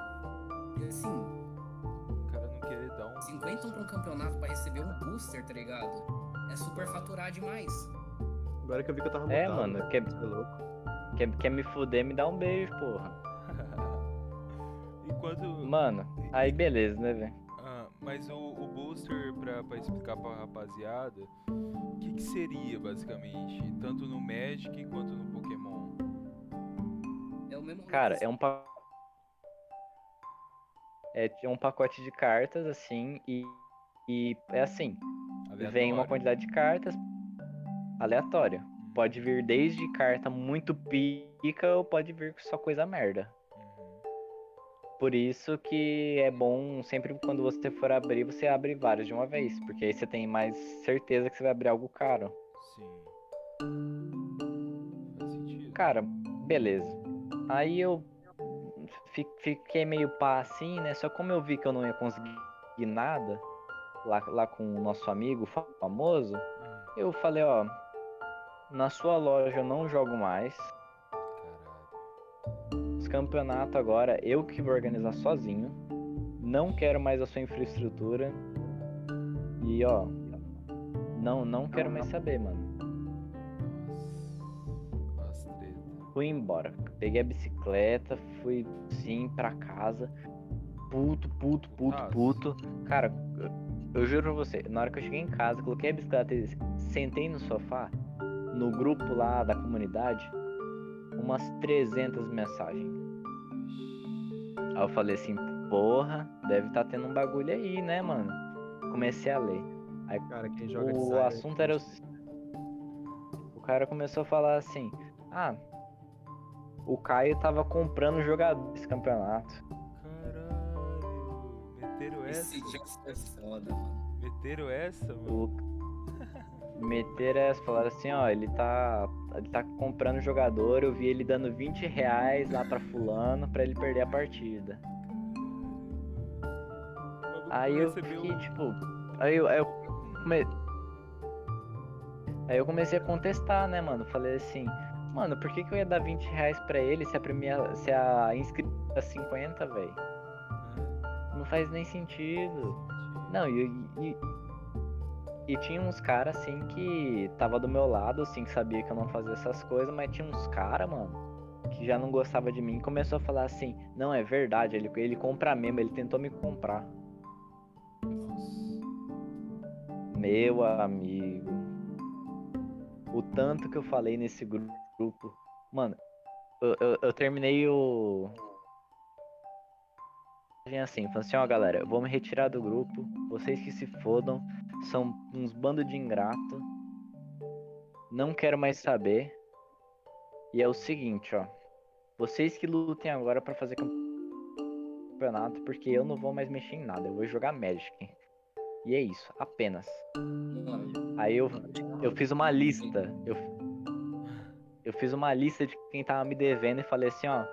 E assim, O cara não querer dar um. 50 pra um campeonato pra receber um booster, tá ligado? É super faturar demais. Agora que eu vi que eu tava É, mutado, mano, né? que- Você é louco. Quer, quer me fuder, me dá um beijo, porra. Enquanto. Mano, aí beleza, né, velho? Ah, mas o, o booster, pra, pra explicar pra rapaziada, o que, que seria basicamente? Tanto no Magic quanto no Pokémon. É o mesmo. Cara, é um pa... É é um pacote de cartas, assim, e, e é assim, vem uma Aleatório. quantidade de cartas aleatória. Hum, Pode vir desde carta muito pica ou pode vir só coisa merda. uhum. Por isso que é bom sempre quando você for abrir, você abre vários de uma vez, porque aí você tem mais certeza que você vai abrir algo caro. Sim. Faz sentido. Cara, beleza. Aí eu fiquei meio pá assim, né? Só como eu vi que eu não ia conseguir nada lá, lá com o nosso amigo famoso, Hum, eu falei, ó, na sua loja eu não jogo mais. caralho. Os campeonatos agora eu que vou organizar sozinho. Não quero mais a sua infraestrutura. E ó, não, não quero mais saber, mano. Fui embora. Peguei a bicicleta, fui sim pra casa. Puto, puto, puto, Nossa. puto. Cara, eu, juro pra você, na hora que eu cheguei em casa, coloquei a bicicleta e sentei no sofá, no grupo lá da comunidade, umas 300 mensagens. Aí eu falei assim, porra, deve tá tendo um bagulho aí, né, mano? Comecei a ler. Cara, quem joga O Silent assunto era o. O cara começou a falar assim: Ah, o Caio tava comprando jogador desse campeonato. Caralho. Meteram essa? Esse Jackson é foda, mano. Meteram essa, mano? O... Meteram essa, falaram assim: Ó, ele tá. Ele tá comprando jogador. Eu vi ele dando 20 reais lá pra Fulano pra ele perder a partida. Aí eu fiquei tipo. Aí eu, aí eu come- Aí eu comecei a contestar, né, mano? Falei assim, mano, por que, que eu ia dar 20 reais pra ele se a, premia... se a inscrita é 50, velho? Não faz nem sentido. Não, e, e, e tinha uns caras assim que tava do meu lado, assim, que sabia que eu não fazia essas coisas, mas tinha uns caras, mano, que já não gostava de mim e começou a falar assim, não, é verdade, ele, ele compra mesmo, ele tentou me comprar. Meu amigo. O tanto que eu falei nesse gru- grupo. Mano, eu, eu, eu terminei o. Assim, falando assim, ó galera, eu vou me retirar do grupo. Vocês que se fodam. São uns bandos de ingrato. Não quero mais saber. E é o seguinte, ó. Vocês que lutem agora pra fazer campeonato, porque eu não vou mais mexer em nada. Eu vou jogar Magic. E é isso, apenas. Aí eu, eu fiz uma lista. Eu, eu fiz uma lista de quem tava me devendo e falei assim, ó.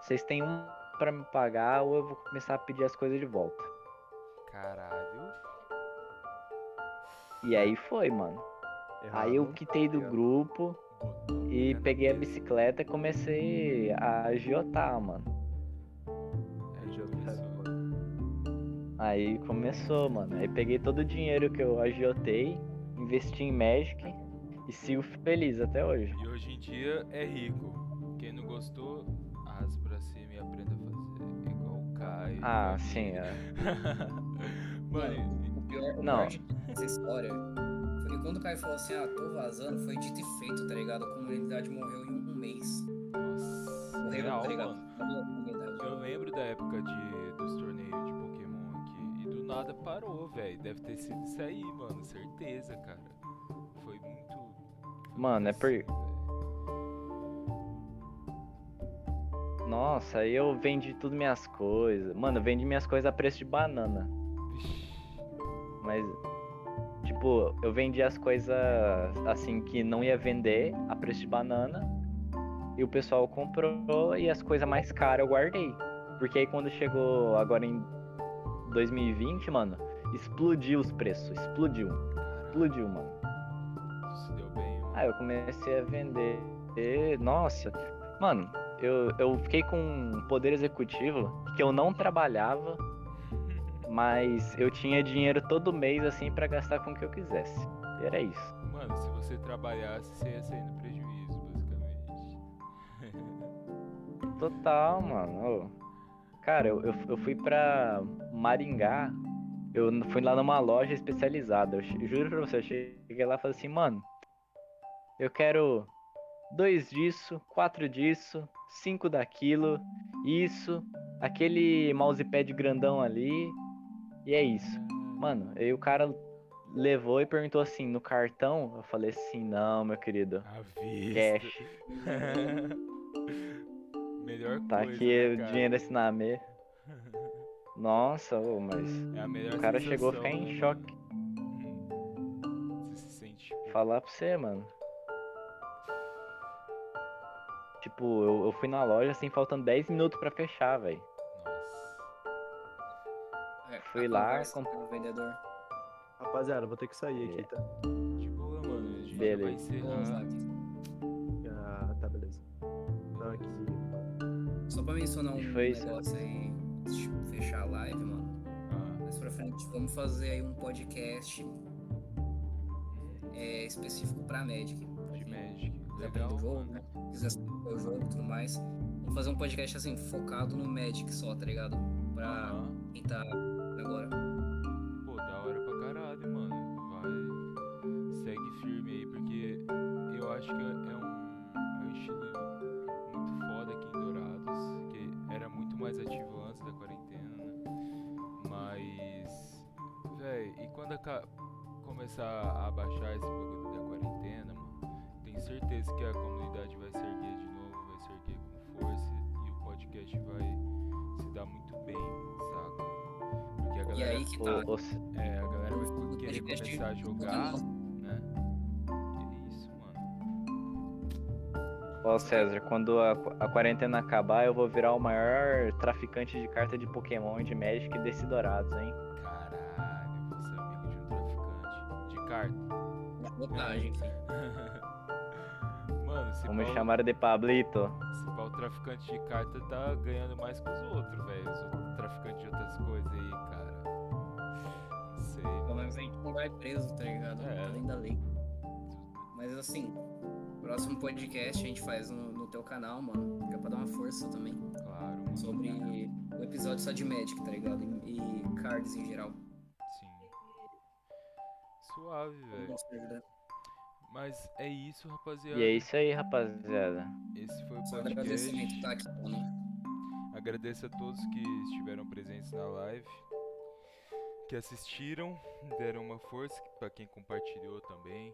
Vocês têm um pra me pagar ou eu vou começar a pedir as coisas de volta. Caralho. E aí foi, mano. Aí eu Errado. quitei do grupo e peguei a bicicleta e comecei a agiotar, mano. Pensou. Aí começou, mano. Aí peguei todo o dinheiro que eu agiotei, investi em Magic e sigo feliz até hoje. E hoje em dia é rico. Quem não gostou, arrasa pra cima e aprenda a fazer. Igual o Caio. Ah, sim, é. Mano, o pior, Não. pior dessa história foi que quando o Caio falou assim, ah, tô vazando, foi dito e feito, tá ligado? A comunidade morreu em um mês. nossa. Morreu, Real, tá ligado? mano. Eu lembro da época de, dos torneios de Pokémon aqui. E do nada parou, velho. Deve ter sido isso aí, mano. Certeza, cara. Mano, é por-. Nossa, aí eu vendi tudo minhas coisas. Mano, eu vendi minhas coisas a preço de banana. Mas, Tipo, eu vendi as coisas assim que não ia vender a preço de banana. E o pessoal comprou e as coisas mais caras eu guardei. Porque aí quando chegou agora em 2020, mano, explodiu os preços. Explodiu. Explodiu, mano. Aí eu comecei a vender. E, nossa, mano, eu, eu fiquei com um poder executivo que eu não trabalhava, mas eu tinha dinheiro todo mês assim pra gastar com o que eu quisesse. E era isso. Mano, se você trabalhasse, você ia sair no prejuízo, basicamente. Total, mano. Cara, eu, eu, eu fui pra Maringá. Eu fui lá numa loja especializada. Eu juro pra você, eu cheguei lá e falei assim, mano, eu quero dois disso, quatro disso, cinco daquilo, isso, aquele mousepad grandão ali, e é isso. Mano, aí o cara levou e perguntou assim, no cartão? Eu falei assim, não, meu querido, cash. melhor Tá coisa, aqui né, o dinheiro assim na me. Nossa, ô, mas É a melhor o cara chegou a ficar em né, choque. mano? Você se sente Falar pra você, mano. Tipo, eu, eu fui na loja assim, faltando 10 minutos pra fechar, velho. Nossa. É, Fui lá, comp- com o vendedor. Rapaziada, vou ter que sair aqui, tá? De boa, mano. A gente já Beleza. Ah, tá, beleza. Não, aqui. Só pra mencionar um Foi negócio aí, fechar a live, mano. Ah, Mais pra frente, vamos fazer aí um podcast é, específico pra Magic. Legal, o jogo, né? Quiser saber o jogo e tudo mais. Vamos fazer um podcast assim, focado no Magic só, tá ligado? Pra Aham. quem tá agora. Pô, da hora pra caralho, mano. Vai. Segue firme aí, porque eu acho que é um, é um estilo muito foda aqui em Dourados, que era muito mais ativo antes da quarentena, né? Mas. Véi, e quando aca- começar a baixar esse bagulho certeza que a comunidade vai se erguer de novo, vai se erguer com força e o podcast vai se dar muito bem, saca? Porque a E galera aí que tá. é, a galera vai querer começar a jogar, né? E é isso, mano. Ó, César, quando a, a quarentena acabar, eu vou virar o maior traficante de carta de Pokémon e de Magic desse Dourados, hein? Caralho, você é amigo de um traficante de carta. Uma vantagem se Vamos chamar de Pablito. o traficante de carta tá ganhando mais que os outros, velho. Os outros traficantes de outras coisas aí, cara. Não sei, Pelo menos a gente não vai preso, tá ligado? É. Além da lei. Mas assim, próximo podcast a gente faz no, no teu canal, mano. Fica pra dar uma força também. Claro, mano. Sobre o episódio só de Magic, tá ligado? E, e cards em geral. Sim. Suave, velho. Mas é isso, rapaziada. E é isso aí, rapaziada. Esse foi o podcast. agradecimento tá aqui, mano. Agradeço a todos que estiveram presentes na live, que assistiram, deram uma força para quem compartilhou também.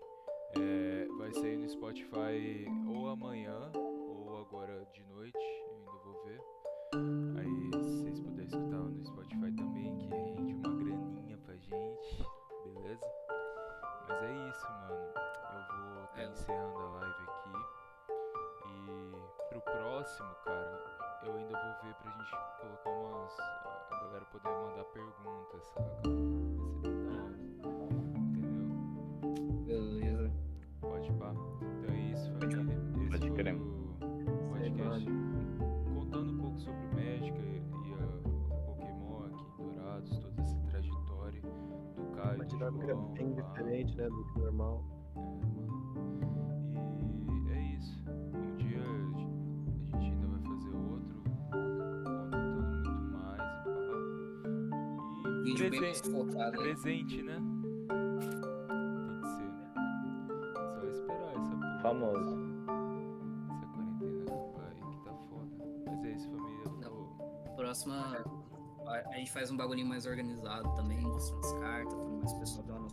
É, vai sair no Spotify ou amanhã ou agora de noite, eu ainda vou ver. Aí, se vocês puderem escutar no Spotify também, que rende uma graninha pra gente, beleza? Mas é isso, mano. Encerrando a live aqui. E pro próximo, cara, eu ainda vou ver pra gente colocar umas. a galera poder mandar perguntas, saca? Vai ser bem da hora. Entendeu? Beleza. Pode pá. Então é isso, família. Esse Pode foi o podcast contando um pouco sobre o Magic e a, o Pokémon aqui em Dourados, toda essa trajetória do Caio, Uma dinâmica bem diferente, né, do que normal. É, mano. E é isso. Um dia a gente ainda vai fazer outro, contando muito mais e pá. E Vídeo bem presen- focado aí. presente, né? Tem que ser. Só esperar essa porra. Famoso. Essa quarentena aí que tá foda. Mas é isso, família. Vou- Próxima, a, a gente faz um bagulhinho mais organizado também, mostra umas cartas, tudo mais, o pessoal dá uma